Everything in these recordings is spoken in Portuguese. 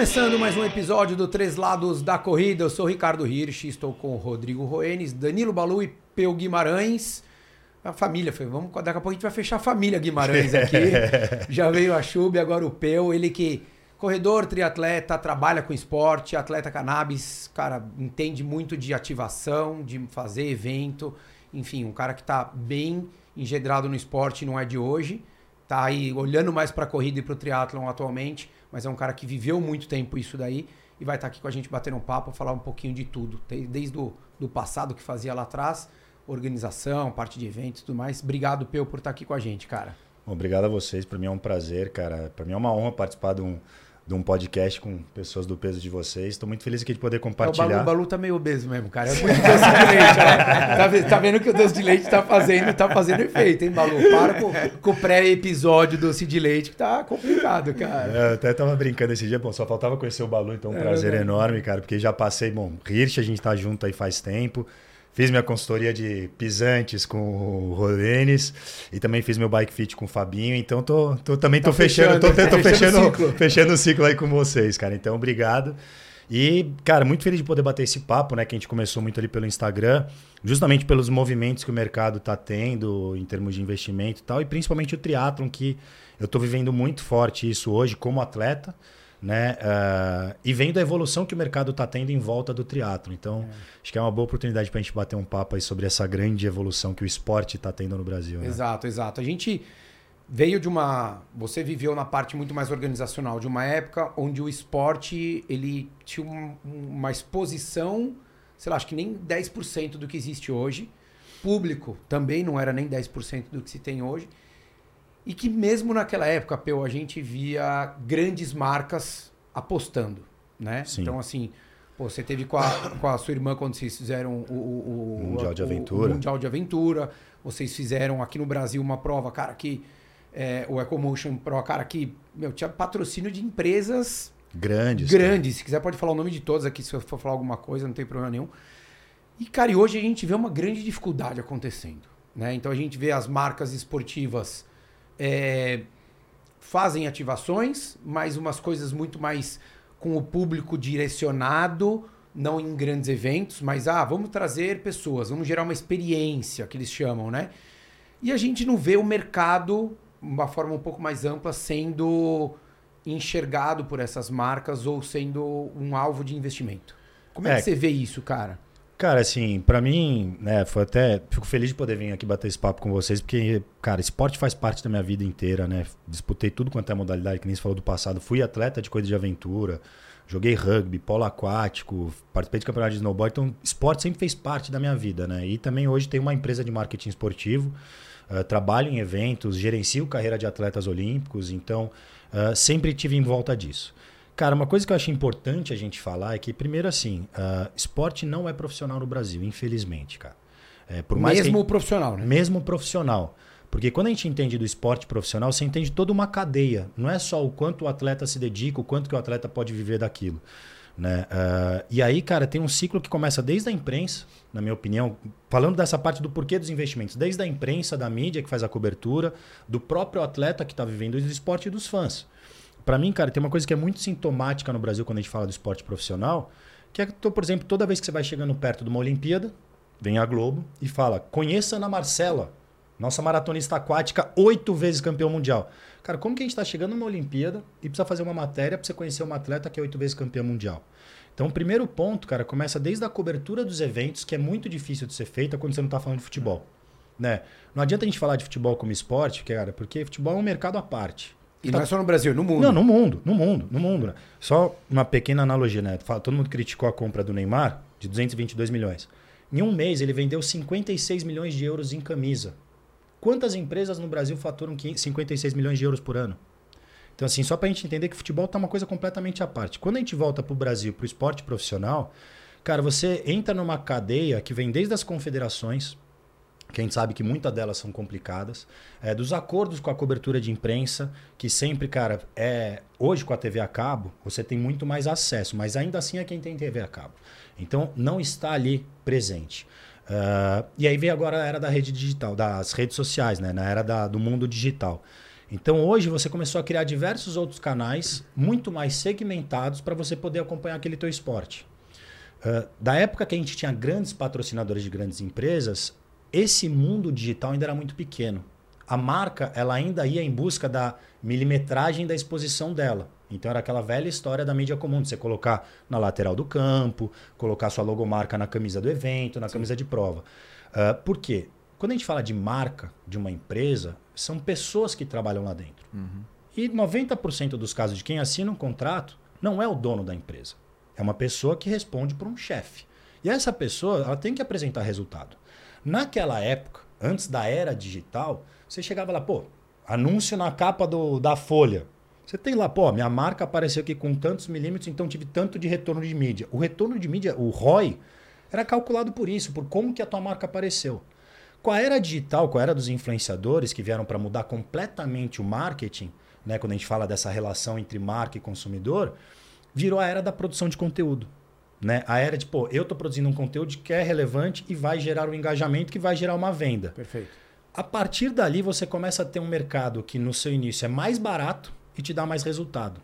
Começando mais um episódio do Três Lados da Corrida, eu sou Ricardo Hirsch, estou com Rodrigo Roenes, Danilo Balu e Peu Guimarães. A família, foi, vamos, daqui a pouco a gente vai fechar a família Guimarães aqui. Já veio a Chube, agora o Peu, ele que corredor, triatleta, trabalha com esporte, atleta cannabis, cara, entende muito de ativação, de fazer evento, enfim, um cara que está bem engedrado no esporte, não é de hoje, tá aí olhando mais para a corrida e para o triatlon atualmente mas é um cara que viveu muito tempo isso daí e vai estar aqui com a gente batendo um papo, falar um pouquinho de tudo, desde o do passado que fazia lá atrás, organização, parte de eventos e tudo mais. Obrigado, Peu, por estar aqui com a gente, cara. Obrigado a vocês, para mim é um prazer, cara. Para mim é uma honra participar de um, de um podcast com pessoas do peso de vocês. Estou muito feliz aqui de poder compartilhar. É, o, Balu, o Balu tá meio obeso mesmo, cara. É muito doce de leite. Tá, tá, vendo que o doce de leite tá fazendo, tá fazendo efeito, hein, Balu? Para com, com o pré-episódio doce de leite que tá complicado, cara. É, eu até tava brincando esse dia, bom, só faltava conhecer o Balu, então um é prazer é, enorme, cara, porque já passei, bom, Hirsch, a gente tá junto aí faz tempo. Fiz minha consultoria de pisantes com o Rodenes e também fiz meu bike fit com o Fabinho. Então tô, tô também tô tá fechando, fechando, tô, tô, tô fechando, fechando, o ciclo. fechando o ciclo aí com vocês, cara. Então obrigado. E, cara, muito feliz de poder bater esse papo, né? Que a gente começou muito ali pelo Instagram, justamente pelos movimentos que o mercado está tendo em termos de investimento e tal, e principalmente o triatlon, que eu estou vivendo muito forte isso hoje como atleta né? Uh, e vendo a evolução que o mercado está tendo em volta do triatlo. Então, é. acho que é uma boa oportunidade para a gente bater um papo aí sobre essa grande evolução que o esporte está tendo no Brasil. Né? Exato, exato. A gente veio de uma. Você viveu na parte muito mais organizacional de uma época onde o esporte ele tinha uma exposição, sei lá, acho que nem 10% do que existe hoje. Público também não era nem 10% do que se tem hoje. E que mesmo naquela época, Peu, a gente via grandes marcas apostando, né? Sim. Então, assim, pô, você teve com a, com a sua irmã quando vocês fizeram o, o, o Mundial de Aventura. O, Mundial de Aventura. Vocês fizeram aqui no Brasil uma prova, cara, que... É, o Ecomotion Pro, cara, que meu, tinha patrocínio de empresas... Grandes. Grandes. Cara. Se quiser pode falar o nome de todas aqui, se eu for falar alguma coisa, não tem problema nenhum. E, cara, e hoje a gente vê uma grande dificuldade acontecendo, né? Então a gente vê as marcas esportivas é, fazem ativações, mas umas coisas muito mais com o público direcionado, não em grandes eventos, mas ah, vamos trazer pessoas, vamos gerar uma experiência, que eles chamam, né? E a gente não vê o mercado, uma forma um pouco mais ampla, sendo enxergado por essas marcas ou sendo um alvo de investimento. Como é, é que você vê isso, cara? Cara, assim, para mim, né, foi até. Fico feliz de poder vir aqui bater esse papo com vocês, porque, cara, esporte faz parte da minha vida inteira, né? Disputei tudo quanto é modalidade, que nem se falou do passado. Fui atleta de coisa de aventura, joguei rugby, polo aquático, participei de campeonato de snowboard. Então, esporte sempre fez parte da minha vida, né? E também hoje tenho uma empresa de marketing esportivo, uh, trabalho em eventos, gerencio carreira de atletas olímpicos, então uh, sempre tive em volta disso. Cara, uma coisa que eu acho importante a gente falar é que, primeiro, assim, uh, esporte não é profissional no Brasil, infelizmente, cara. É, por mais mesmo que, profissional, né? Mesmo profissional. Porque quando a gente entende do esporte profissional, você entende toda uma cadeia. Não é só o quanto o atleta se dedica, o quanto que o atleta pode viver daquilo. Né? Uh, e aí, cara, tem um ciclo que começa desde a imprensa, na minha opinião, falando dessa parte do porquê dos investimentos, desde a imprensa, da mídia que faz a cobertura, do próprio atleta que está vivendo o esporte e dos fãs. Para mim, cara, tem uma coisa que é muito sintomática no Brasil quando a gente fala do esporte profissional, que é que, por exemplo, toda vez que você vai chegando perto de uma Olimpíada, vem a Globo e fala: conheça Ana Marcela, nossa maratonista aquática, oito vezes campeão mundial. Cara, como que a gente está chegando numa Olimpíada e precisa fazer uma matéria para você conhecer uma atleta que é oito vezes campeão mundial? Então, o primeiro ponto, cara, começa desde a cobertura dos eventos, que é muito difícil de ser feita quando você não está falando de futebol. Né? Não adianta a gente falar de futebol como esporte, cara, porque futebol é um mercado à parte. E tá... não é só no Brasil, no mundo. Não, no mundo, no mundo, no mundo. Né? Só uma pequena analogia, né? Todo mundo criticou a compra do Neymar de 222 milhões. Em um mês ele vendeu 56 milhões de euros em camisa. Quantas empresas no Brasil faturam 56 milhões de euros por ano? Então, assim, só para a gente entender que futebol está uma coisa completamente à parte. Quando a gente volta para o Brasil, para o esporte profissional, cara, você entra numa cadeia que vem desde as confederações, que a gente sabe que muitas delas são complicadas, é, dos acordos com a cobertura de imprensa, que sempre, cara, é hoje com a TV a cabo, você tem muito mais acesso, mas ainda assim é quem tem TV a cabo. Então, não está ali presente. Uh, e aí vem agora a era da rede digital, das redes sociais, né? na era da, do mundo digital. Então hoje você começou a criar diversos outros canais muito mais segmentados para você poder acompanhar aquele teu esporte. Uh, da época que a gente tinha grandes patrocinadores de grandes empresas, esse mundo digital ainda era muito pequeno. A marca ela ainda ia em busca da milimetragem da exposição dela. Então era aquela velha história da mídia comum, de você colocar na lateral do campo, colocar sua logomarca na camisa do evento, na Sim. camisa de prova. Uh, por quê? Quando a gente fala de marca de uma empresa, são pessoas que trabalham lá dentro. Uhum. E 90% dos casos de quem assina um contrato não é o dono da empresa. É uma pessoa que responde por um chefe. E essa pessoa ela tem que apresentar resultado. Naquela época, antes da era digital, você chegava lá, pô, anúncio na capa do, da Folha. Você tem lá, pô, minha marca apareceu aqui com tantos milímetros, então tive tanto de retorno de mídia. O retorno de mídia, o ROI, era calculado por isso, por como que a tua marca apareceu. Com a era digital, com a era dos influenciadores que vieram para mudar completamente o marketing, né, quando a gente fala dessa relação entre marca e consumidor, virou a era da produção de conteúdo. Né? A era de, pô, eu estou produzindo um conteúdo que é relevante e vai gerar um engajamento que vai gerar uma venda. Perfeito. A partir dali, você começa a ter um mercado que no seu início é mais barato e te dá mais resultado.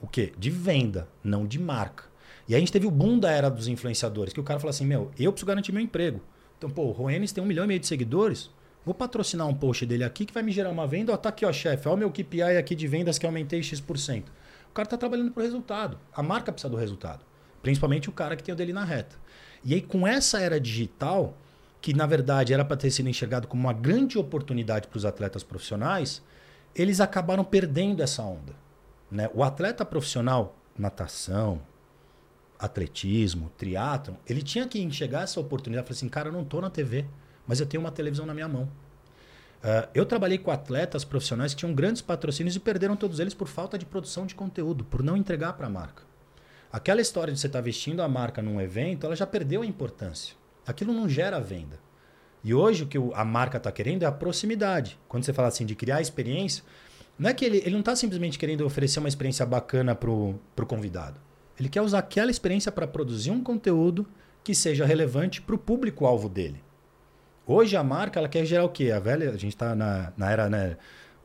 O quê? De venda, não de marca. E aí a gente teve o boom da era dos influenciadores, que o cara fala assim, meu, eu preciso garantir meu emprego. Então, pô, o Roenis tem um milhão e meio de seguidores. Vou patrocinar um post dele aqui que vai me gerar uma venda. Ó, tá aqui, ó, chefe. Olha o meu KPI aqui de vendas que aumentei X%. O cara tá trabalhando pro resultado. A marca precisa do resultado. Principalmente o cara que tem o dele na reta. E aí, com essa era digital, que na verdade era para ter sido enxergado como uma grande oportunidade para os atletas profissionais, eles acabaram perdendo essa onda. Né? O atleta profissional, natação, atletismo, triatlon, ele tinha que enxergar essa oportunidade. Falar assim, cara, eu não estou na TV, mas eu tenho uma televisão na minha mão. Uh, eu trabalhei com atletas profissionais que tinham grandes patrocínios e perderam todos eles por falta de produção de conteúdo, por não entregar para a marca. Aquela história de você estar tá vestindo a marca num evento, ela já perdeu a importância. Aquilo não gera venda. E hoje o que a marca está querendo é a proximidade. Quando você fala assim de criar experiência, não é que ele, ele não está simplesmente querendo oferecer uma experiência bacana para o convidado. Ele quer usar aquela experiência para produzir um conteúdo que seja relevante para o público-alvo dele. Hoje a marca ela quer gerar o quê? A velha, a gente está na, na era, né?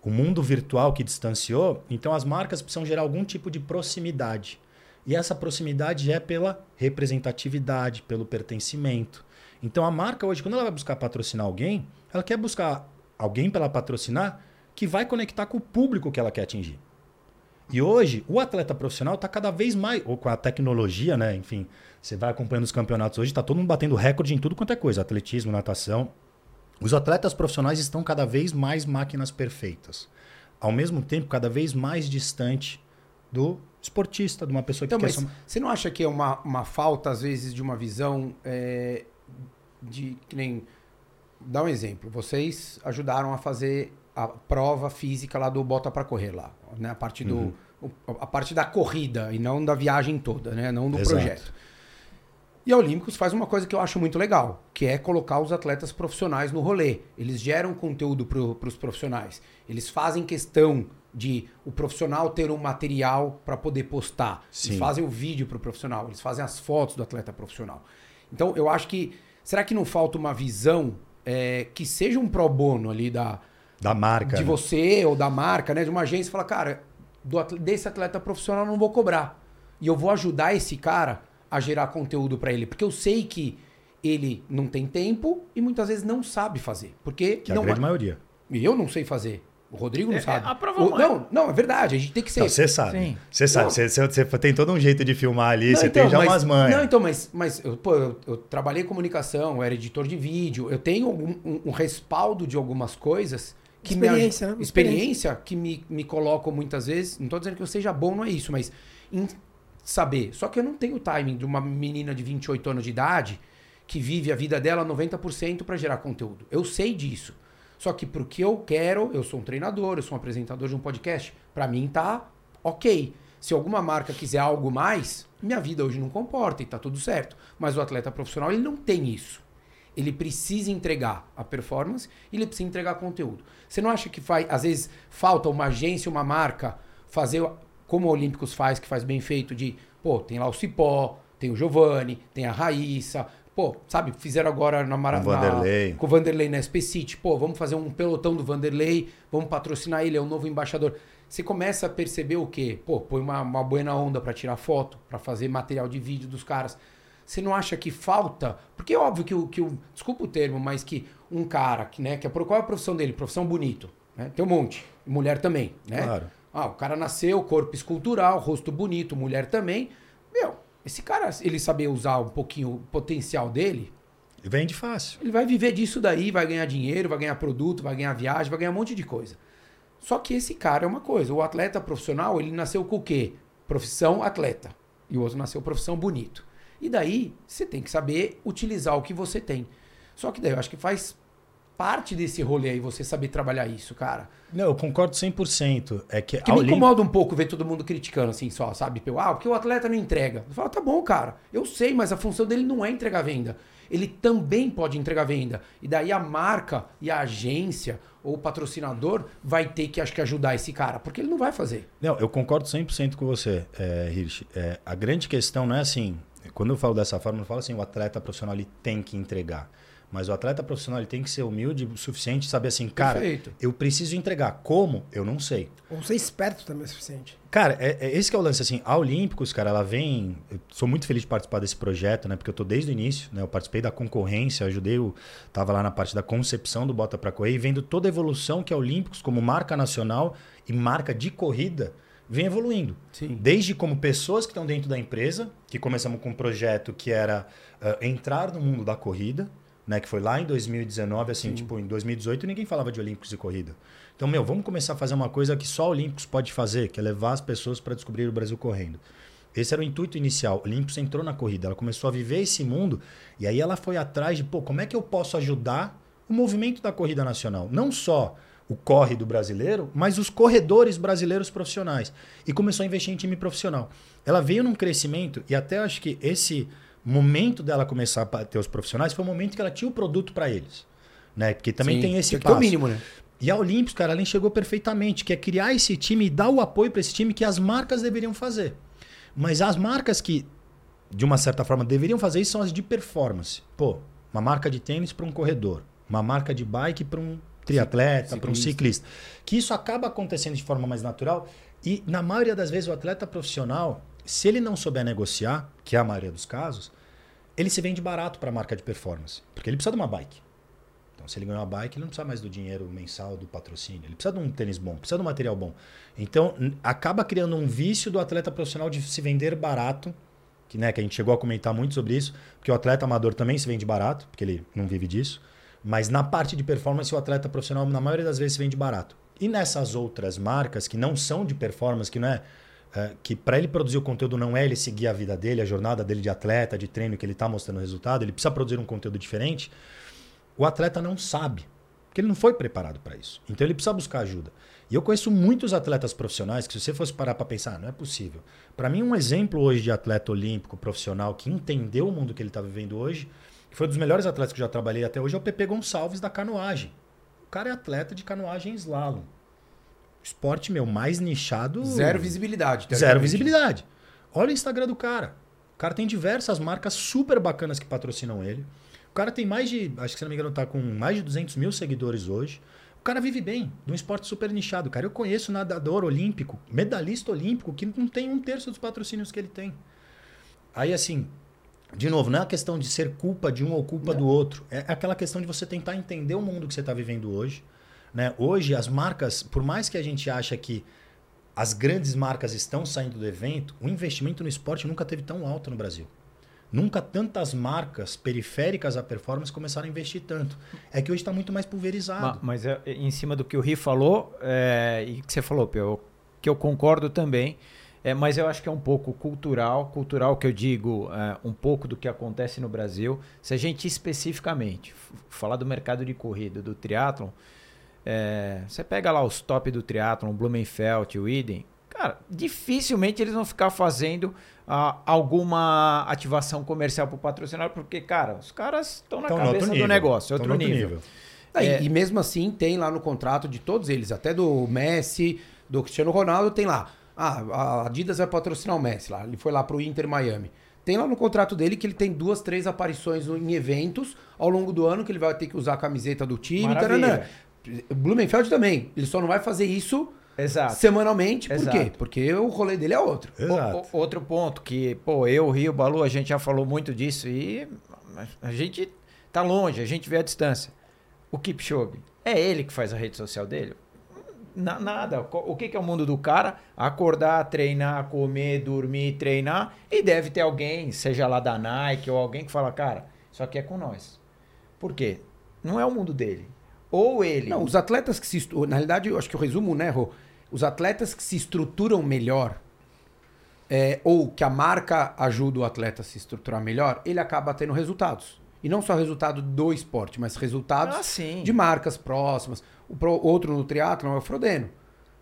O mundo virtual que distanciou, então as marcas precisam gerar algum tipo de proximidade. E essa proximidade é pela representatividade, pelo pertencimento. Então a marca hoje, quando ela vai buscar patrocinar alguém, ela quer buscar alguém para patrocinar que vai conectar com o público que ela quer atingir. E hoje, o atleta profissional está cada vez mais, ou com a tecnologia, né? Enfim, você vai acompanhando os campeonatos hoje, está todo mundo batendo recorde em tudo quanto é coisa: atletismo, natação. Os atletas profissionais estão cada vez mais máquinas perfeitas. Ao mesmo tempo, cada vez mais distante do esportista, de uma pessoa que então, quer... Mas você não acha que é uma, uma falta, às vezes, de uma visão é, de... Que nem... Dá um exemplo. Vocês ajudaram a fazer a prova física lá do Bota para Correr lá, né? A parte do... Uhum. A parte da corrida e não da viagem toda, né? Não do Exato. projeto. E a Olímpicos faz uma coisa que eu acho muito legal, que é colocar os atletas profissionais no rolê. Eles geram conteúdo para os profissionais. Eles fazem questão de o profissional ter um material para poder postar. Sim. Eles fazem o vídeo para o profissional, eles fazem as fotos do atleta profissional. Então, eu acho que. Será que não falta uma visão é, que seja um pro bono ali da. Da marca. De né? você ou da marca, né? De uma agência, fala, cara, do, desse atleta profissional eu não vou cobrar. E eu vou ajudar esse cara a gerar conteúdo para ele. Porque eu sei que ele não tem tempo e muitas vezes não sabe fazer. Porque. Que não, a grande maioria. E eu não sei fazer. O Rodrigo não é, sabe. É, a prova o, não, não, é verdade. A gente tem que ser. Você sabe. Você sabe. Você, você, tem todo um jeito de filmar ali. Você então, tem já mas, umas manhas. Não, então, mas, mas eu, pô, eu, eu trabalhei em comunicação, eu era editor de vídeo. Eu tenho um, um, um respaldo de algumas coisas. Que experiência, me, né? Experiência que me, me colocam muitas vezes. Não estou dizendo que eu seja bom, não é isso, mas em saber. Só que eu não tenho o timing de uma menina de 28 anos de idade que vive a vida dela 90% para gerar conteúdo. Eu sei disso. Só que pro que eu quero, eu sou um treinador, eu sou um apresentador de um podcast, para mim tá ok. Se alguma marca quiser algo mais, minha vida hoje não comporta e tá tudo certo. Mas o atleta profissional, ele não tem isso. Ele precisa entregar a performance e ele precisa entregar conteúdo. Você não acha que faz, às vezes falta uma agência, uma marca fazer como o Olímpicos faz, que faz bem feito de, pô, tem lá o Cipó, tem o Giovanni, tem a Raíssa, Pô, sabe, fizeram agora na Mara, Com o Vanderlei. na- com o Vanderlei na SP City. Pô, vamos fazer um pelotão do Vanderlei, vamos patrocinar ele, é o novo embaixador. Você começa a perceber o quê? Pô, põe uma, uma buena onda pra tirar foto, pra fazer material de vídeo dos caras. Você não acha que falta? Porque é óbvio que o, que o. Desculpa o termo, mas que um cara, que, né, que é, qual é a profissão dele? Profissão bonito. Né? Tem um monte. Mulher também, né? Claro. Ah, o cara nasceu, corpo escultural, rosto bonito, mulher também. Esse cara, ele saber usar um pouquinho o potencial dele, Vende fácil. ele vai viver disso daí, vai ganhar dinheiro, vai ganhar produto, vai ganhar viagem, vai ganhar um monte de coisa. Só que esse cara é uma coisa. O atleta profissional, ele nasceu com o quê? Profissão atleta. E o outro nasceu profissão bonito. E daí, você tem que saber utilizar o que você tem. Só que daí eu acho que faz parte desse rolê aí você saber trabalhar isso, cara. Não, eu concordo 100%. É que, Que me incomoda um pouco ver todo mundo criticando assim só, sabe? Ah, porque o atleta não entrega. Eu falo, tá bom, cara. Eu sei, mas a função dele não é entregar venda. Ele também pode entregar venda. E daí a marca e a agência ou o patrocinador vai ter que, acho que, ajudar esse cara, porque ele não vai fazer. Não, eu concordo 100% com você, é, Hirsch. É, a grande questão não é assim, quando eu falo dessa forma, eu não falo assim, o atleta profissional ele tem que entregar. Mas o atleta profissional ele tem que ser humilde o suficiente e saber assim, cara, Perfeito. eu preciso entregar. Como? Eu não sei. Ou ser esperto também é o suficiente. Cara, é, é esse que é o lance, assim, a Olímpicos, cara, ela vem... Eu sou muito feliz de participar desse projeto, né? Porque eu tô desde o início, né? Eu participei da concorrência, ajudei, o, tava lá na parte da concepção do Bota Pra Correr e vendo toda a evolução que a Olímpicos, como marca nacional e marca de corrida, vem evoluindo. Sim. Desde como pessoas que estão dentro da empresa, que começamos com um projeto que era ah, entrar no mundo da corrida, né? Que foi lá em 2019, assim, tipo, em 2018 ninguém falava de Olímpicos e corrida. Então, meu, vamos começar a fazer uma coisa que só Olímpicos pode fazer, que é levar as pessoas para descobrir o Brasil correndo. Esse era o intuito inicial. Olímpicos entrou na corrida, ela começou a viver esse mundo e aí ela foi atrás de, pô, como é que eu posso ajudar o movimento da corrida nacional? Não só o corre do brasileiro, mas os corredores brasileiros profissionais. E começou a investir em time profissional. Ela veio num crescimento e até acho que esse momento dela começar a ter os profissionais foi o momento que ela tinha o produto para eles. Né? Porque também Sim, tem esse tem que ter o passo. mínimo, né? E a Olímpicos, cara, ela enxergou perfeitamente, que é criar esse time e dar o apoio para esse time que as marcas deveriam fazer. Mas as marcas que, de uma certa forma, deveriam fazer isso são as de performance. Pô, uma marca de tênis para um corredor, uma marca de bike para um triatleta, para um ciclista. Que isso acaba acontecendo de forma mais natural e, na maioria das vezes, o atleta profissional, se ele não souber negociar, que é a maioria dos casos, ele se vende barato para a marca de performance, porque ele precisa de uma bike. Então, se ele ganhar uma bike, ele não precisa mais do dinheiro mensal do patrocínio. Ele precisa de um tênis bom, precisa de um material bom. Então, acaba criando um vício do atleta profissional de se vender barato, que, né, que a gente chegou a comentar muito sobre isso, porque o atleta amador também se vende barato, porque ele não vive disso. Mas na parte de performance, o atleta profissional, na maioria das vezes, se vende barato. E nessas outras marcas que não são de performance, que não é. É, que para ele produzir o conteúdo não é ele seguir a vida dele, a jornada dele de atleta, de treino, que ele está mostrando resultado, ele precisa produzir um conteúdo diferente o atleta não sabe, porque ele não foi preparado para isso. Então ele precisa buscar ajuda. E eu conheço muitos atletas profissionais que, se você fosse parar para pensar, não é possível. Para mim, um exemplo hoje de atleta olímpico profissional que entendeu o mundo que ele está vivendo hoje, que foi um dos melhores atletas que eu já trabalhei até hoje, é o Pepe Gonçalves da canoagem. O cara é atleta de canoagem slalom. Esporte, meu, mais nichado. Zero visibilidade. Zero visibilidade. Olha o Instagram do cara. O cara tem diversas marcas super bacanas que patrocinam ele. O cara tem mais de, acho que se não me engano, tá com mais de 200 mil seguidores hoje. O cara vive bem, de um esporte super nichado. Cara, eu conheço nadador olímpico, medalhista olímpico, que não tem um terço dos patrocínios que ele tem. Aí, assim, de novo, não é a questão de ser culpa de um ou culpa do outro. É aquela questão de você tentar entender o mundo que você está vivendo hoje. Né? Hoje, as marcas, por mais que a gente acha que as grandes marcas estão saindo do evento, o investimento no esporte nunca teve tão alto no Brasil. Nunca tantas marcas periféricas à performance começaram a investir tanto. É que hoje está muito mais Ma- pulverizado. Mas é, em cima do que o Ri falou, é, e que você falou, Pio, que eu concordo também, é, mas eu acho que é um pouco cultural, cultural que eu digo, é, um pouco do que acontece no Brasil. Se a gente especificamente falar do mercado de corrida, do triatlon, é, você pega lá os top do triatlon, o Blumenfeld, o cara, dificilmente eles vão ficar fazendo ah, alguma ativação comercial para o patrocinador, porque, cara, os caras estão na Tão cabeça outro do nível. negócio, é outro no nível. Ah, e- É. E mesmo assim tem lá no contrato de todos eles, até do Messi, do Cristiano Ronaldo, tem lá. Ah, a Adidas vai patrocinar o Messi lá. Ele foi lá pro Inter Miami. Tem lá no contrato dele que ele tem duas, três aparições em eventos ao longo do ano que ele vai ter que usar a camiseta do time. Taranã. Blumenfeld também. Ele só não vai fazer isso Exato. semanalmente. Por Exato. quê? Porque o rolê dele é outro. Exato. O- o- outro ponto que, pô, eu, Rio, Balu, a gente já falou muito disso e a gente tá longe, a gente vê a distância. O Kipchoge, é ele que faz a rede social dele? Na- nada. O que, que é o mundo do cara? Acordar, treinar, comer, dormir, treinar. E deve ter alguém, seja lá da Nike ou alguém que fala, cara, isso aqui é com nós. Por quê? Não é o mundo dele. Ou ele. Não, os atletas que se. Na realidade, eu acho que o resumo, né, Rô? Os atletas que se estruturam melhor, é, ou que a marca ajuda o atleta a se estruturar melhor, ele acaba tendo resultados. E não só resultado do esporte, mas resultados Ah, sim. de marcas próximas. O pro- outro no triatlon é o Frodeno.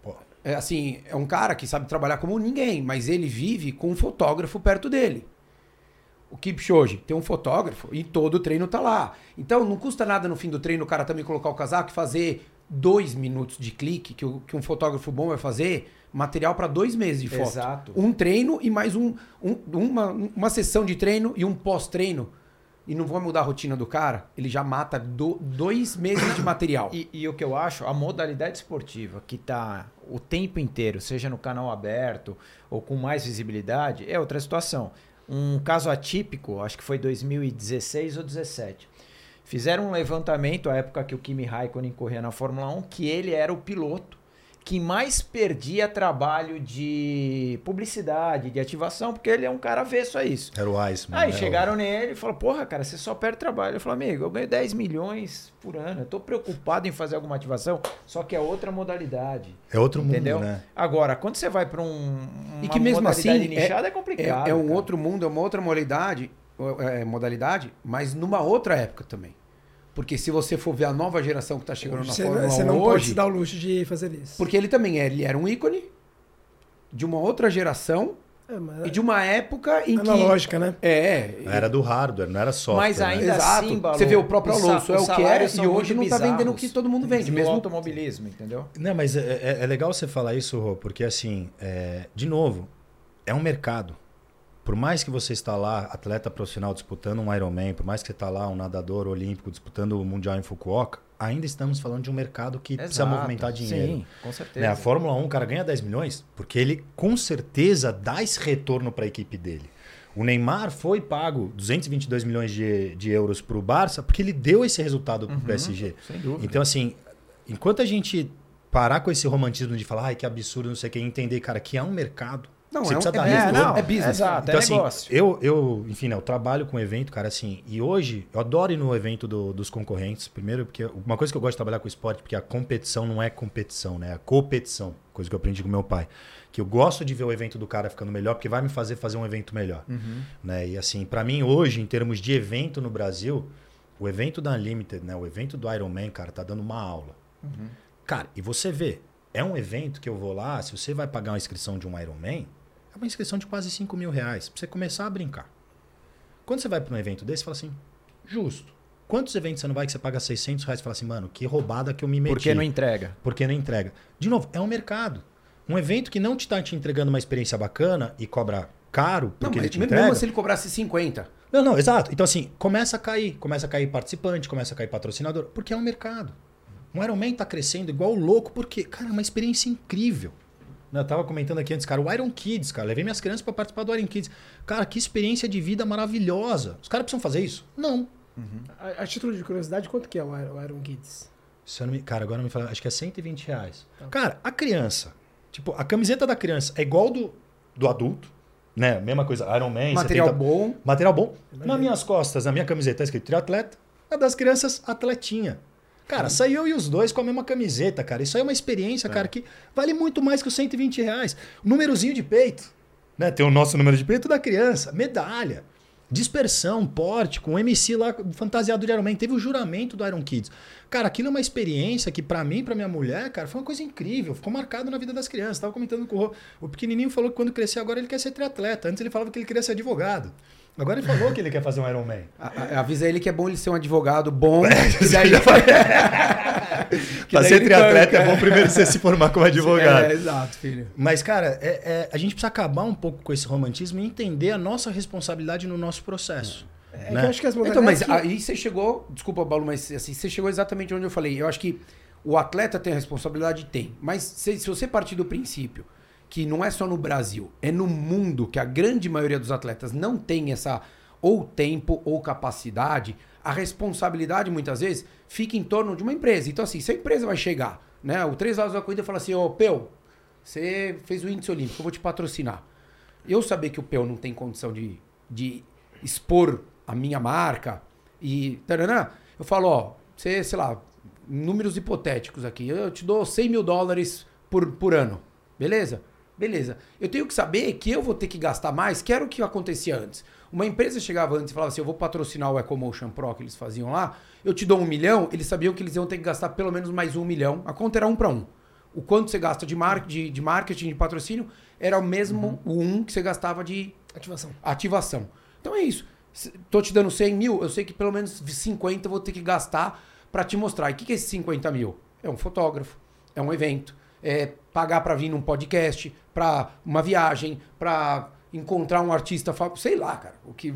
Pô. É assim, é um cara que sabe trabalhar como ninguém, mas ele vive com um fotógrafo perto dele. O Kipchoge tem um fotógrafo e todo o treino tá lá. Então não custa nada no fim do treino o cara também colocar o casaco e fazer dois minutos de clique que, que um fotógrafo bom vai fazer, material para dois meses de foto. Exato. Um treino e mais um, um- uma, uma sessão de treino e um pós-treino. E não vai mudar a rotina do cara, ele já mata do- dois meses de material. E, e o que eu acho, a modalidade esportiva que tá o tempo inteiro, seja no canal aberto ou com mais visibilidade, é outra situação. Um caso atípico, acho que foi 2016 ou 17. Fizeram um levantamento à época que o Kimi Raikkonen corria na Fórmula 1, que ele era o piloto que mais perdia trabalho de publicidade, de ativação, porque ele é um cara avesso a isso. Era o Iceman. Aí né? chegaram nele e falaram, porra, cara, você só perde trabalho. Eu falei, amigo, eu ganho 10 milhões por ano. Eu tô preocupado em fazer alguma ativação, só que é outra modalidade. É outro mundo, entendeu? né? Agora, quando você vai para um uma E que mesmo modalidade assim, nichada é, É, complicado. é um cara. outro mundo, é uma outra modalidade, é, modalidade, mas numa outra época também. Porque se você for ver a nova geração que está chegando na Você, Fórmula 1 você não pode hoje, se dar o luxo de fazer isso. porque ele também é, ele era um ícone de uma outra geração É, mas e de uma época em analógica, né? que é, Era do hardware, não era software. Mas né? ainda Exato. assim, Balu, Você vê o próprio Alonso, é o que é, salários e hoje não tá vendendo o que todo mundo vende, mesmo- automobilismo, entendeu? Não, mas é, é- é legal você falar isso, Rô, porque assim, é, de novo, é um mercado. Por mais que você está lá, atleta profissional disputando um Ironman, por mais que você está lá, um nadador olímpico disputando o Mundial em Fukuoka, ainda estamos falando de um mercado que precisa Exato. movimentar dinheiro. Sim, com certeza. Né, A Fórmula 1, o cara ganha 10 milhões porque ele com certeza dá esse retorno para a equipe dele. O Neymar foi pago 222 milhões de, de euros para o Barça porque ele deu esse resultado para o PSG. Sem dúvida. Então, assim, enquanto a gente parar com esse romantismo de falar, ai, que absurdo, não sei o que, entender, cara, que é um mercado. Não, você é precisa é dar retorno. não, é business. Exato, Então, é assim, negócio. eu, eu, enfim, né, eu trabalho com evento, cara, assim, e hoje eu adoro ir no evento do- dos concorrentes. Primeiro, porque uma coisa que eu gosto de trabalhar com esporte, porque a competição não é competição, né? É a competição, coisa que eu aprendi com meu pai. Que eu gosto de ver o evento do cara ficando melhor, porque vai me fazer fazer um evento melhor. Uhum. Né? E assim, pra mim hoje, em termos de evento no Brasil, o evento da Unlimited, né? O evento do Ironman, cara, tá dando uma aula. Uhum. Cara, e você vê, é um evento que eu vou lá, se você vai pagar uma inscrição de um Ironman, é uma inscrição de quase 5 mil reais, pra você começar a brincar. Quando você vai pra um evento desse, você fala assim, justo. Quantos eventos você não vai que você paga 600 reais e fala assim, mano, que roubada que eu me meti. Porque não entrega. Porque não entrega. De novo, é um mercado. Um evento que não te tá te entregando uma experiência bacana e cobra caro Não, porque ele mas te mesmo entrega. se ele cobrasse 50. Não, não, exato. Então, assim, começa a cair. Começa a cair participante, começa a cair patrocinador. Porque é um mercado. Um Ironman tá crescendo igual louco, porque, cara, é uma experiência incrível. Né, Eu tava comentando aqui antes, cara, o Iron Kids, cara. Levei minhas crianças para participar do Iron Kids. Cara, que experiência de vida maravilhosa. Os caras precisam fazer isso? Não. A, a título de curiosidade, quanto que é o Iron, o Iron Kids? Se eu não me... Cara, agora não me fala. Acho que é 120 reais. Cara, a criança. Tipo, a camiseta da criança é igual do, do adulto. Né? Mesma coisa. Iron Man, Material 70 bom. Material bom. Nas minhas costas, na minha camiseta, tá escrito triatleta. A das crianças, atletinha. Cara, saí eu e os dois com a mesma camiseta, cara. Isso aí é uma experiência, cara, que vale muito mais que os 120 reais. Númerozinho de peito. Né? Tem o nosso número de peito da criança. Medalha. Dispersão, porte, com o MC lá fantasiado de Iron Man. Teve o juramento do Iron Kids. Cara, aquilo é uma experiência que pra mim, pra minha mulher, cara, foi uma coisa incrível. Ficou marcado na vida das crianças. Tava comentando com o Rô. O pequenininho falou que quando crescer agora ele quer ser triatleta. Antes ele falava que ele queria ser advogado. Agora ele falou que ele quer fazer um Iron Man. A- Avisa ele que é bom ele ser um advogado bom. É, e daí Que Pra ser triatleta é bom primeiro você se formar como advogado. É, exato, filho. Mas, cara, é- é- a gente precisa acabar um pouco com esse romantismo e entender a nossa responsabilidade no nosso processo. É que né? eu acho que as Então, mas que- aí você chegou, desculpa, Balu, mas assim, você chegou exatamente onde eu falei. Eu acho que o atleta tem a responsabilidade, tem. Mas se, se você partir do princípio que não é só no Brasil, é no mundo que a grande maioria dos atletas não tem essa ou tempo ou capacidade, a responsabilidade muitas vezes fica em torno de uma empresa. Então, assim, se a empresa vai chegar, né? O Três Lados da Corrida fala assim, ô, Peu, você fez o índice olímpico, eu vou te patrocinar. Eu saber que o Peu não tem condição de, de expor a minha marca e taranã, eu falo, ó, você, sei lá, números hipotéticos aqui, eu te dou 100 mil dólares por, por ano, beleza? Beleza. Eu tenho que saber que eu vou ter que gastar mais, que era o que acontecia antes. Uma empresa chegava antes e falava assim, eu vou patrocinar o Ecomotion Pro que eles faziam lá, eu te dou um milhão, eles sabiam que eles iam ter que gastar pelo menos mais um milhão, a conta era um para um. O quanto você gasta de, mar de, de marketing, de patrocínio, era o mesmo o um que você gastava de Ativação. ativação. Então é isso. Tô te dando 100 mil, eu sei que pelo menos 50 eu vou ter que gastar para te mostrar. E o que, que é esses 50 mil? É um fotógrafo, é um evento, é pagar para vir num podcast, para uma viagem, para encontrar um artista, sei lá, cara. O que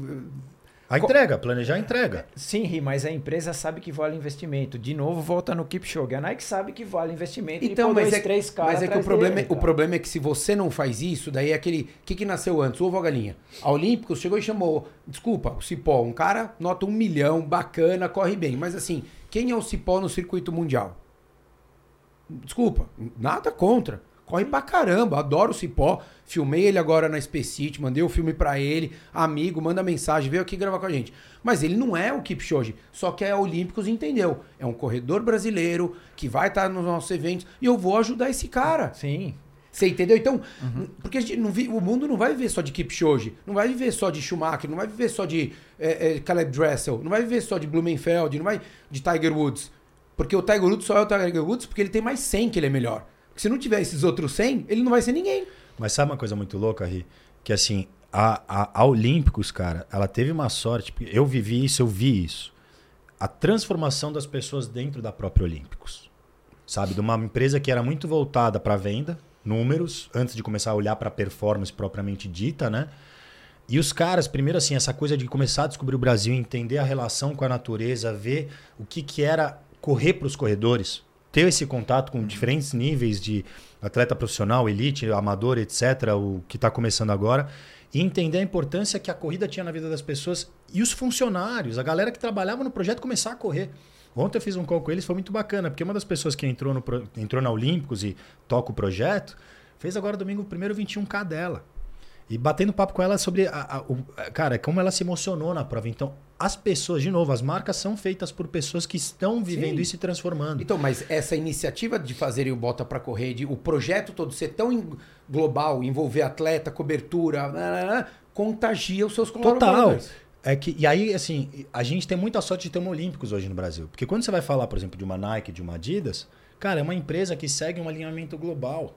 A entrega, planejar a entrega. Sim, Ri, mas a empresa sabe que vale investimento. De novo, volta no Kipchoge. A Nike sabe que vale investimento. Então, e mas dois, é, três caras mas é que o problema, dele, o cara. problema é que se você não faz isso, daí é aquele. O que, que nasceu antes? O ovo ou a galinha? A Olímpicos chegou e chamou. Desculpa, o Cipó, um cara nota um milhão, bacana, corre bem. Mas assim, quem é o Cipó no circuito mundial? Desculpa, nada contra. Corre pra caramba, adoro o Cipó. Filmei ele agora na Spacit, mandei o filme pra ele, amigo, manda mensagem, veio aqui gravar com a gente. Mas ele não é o Kipchoge, só que é Olímpicos, entendeu? É um corredor brasileiro que vai estar nos nossos eventos e eu vou ajudar esse cara. Sim. Você entendeu? Então, porque a gente não vi- o mundo não vai viver só de Kipchoge, não vai viver só de Schumacher, não vai viver só de é, é, Caleb Dressel, não vai viver só de Blumenfeld, não vai de Tiger Woods. Porque o Tiger Woods só é o Tiger Woods porque ele tem mais 100 que ele é melhor. Porque se não tiver esses outros 100, ele não vai ser ninguém. Mas sabe uma coisa muito louca, Ri? Que assim, a, a, a Olímpicos, cara, ela teve uma sorte. Eu vivi isso, eu vi isso. A transformação das pessoas dentro da própria Olímpicos. Sabe? De uma empresa que era muito voltada para venda, números, antes de começar a olhar para performance propriamente dita, né? E os caras, primeiro assim, essa coisa de começar a descobrir o Brasil, entender a relação com a natureza, ver o que, que era correr para os corredores, ter esse contato com diferentes níveis de atleta profissional, elite, amador, etc., o que está começando agora, e entender a importância que a corrida tinha na vida das pessoas e os funcionários, a galera que trabalhava no projeto começar a correr. Ontem eu fiz um call com eles, foi muito bacana, porque uma das pessoas que entrou, no, entrou na Olímpicos e toca o projeto, fez agora domingo o primeiro 21K dela. E batendo papo com ela sobre, a, a- o, cara, como ela se emocionou na prova. Então, as pessoas, de novo, as marcas são feitas por pessoas que estão vivendo Sim. isso e transformando. Então, mas essa iniciativa de fazerem o Bota pra Correr, de, o projeto todo ser tão global, envolver atleta, cobertura, contagia os seus Total. colaboradores. É que, e aí, assim, a gente tem muita sorte de ter um Olímpicos hoje no Brasil. Porque quando você vai falar, por exemplo, de uma Nike, de uma Adidas, cara, é uma empresa que segue um alimento global.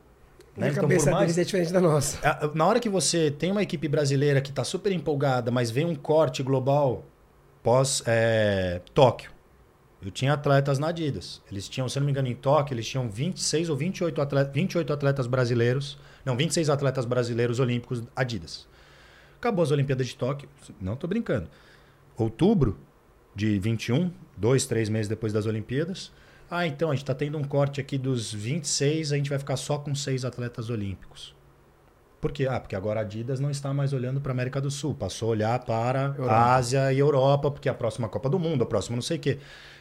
Na Né? Então, cabeça mais, deles é diferente da nossa. A- Na hora que você tem uma equipe brasileira que está super empolgada, mas vem um corte global pós é, Tóquio. Eu tinha atletas na Adidas. Eles tinham, se eu não me engano, em Tóquio, eles tinham 26 ou 28 atletas, 28 atletas brasileiros. Não, 26 atletas brasileiros olímpicos Adidas. Acabou as Olimpíadas de Tóquio. Não estou brincando. Outubro de 21, dois, três meses depois das Olimpíadas. Ah, então a gente está tendo um corte aqui dos 26, a gente vai ficar só com seis atletas olímpicos. Por quê? Ah, porque agora a Adidas não está mais olhando para a América do Sul, passou a olhar para Europa. a Ásia e Europa, porque é a próxima Copa do Mundo, a próxima não sei o quê.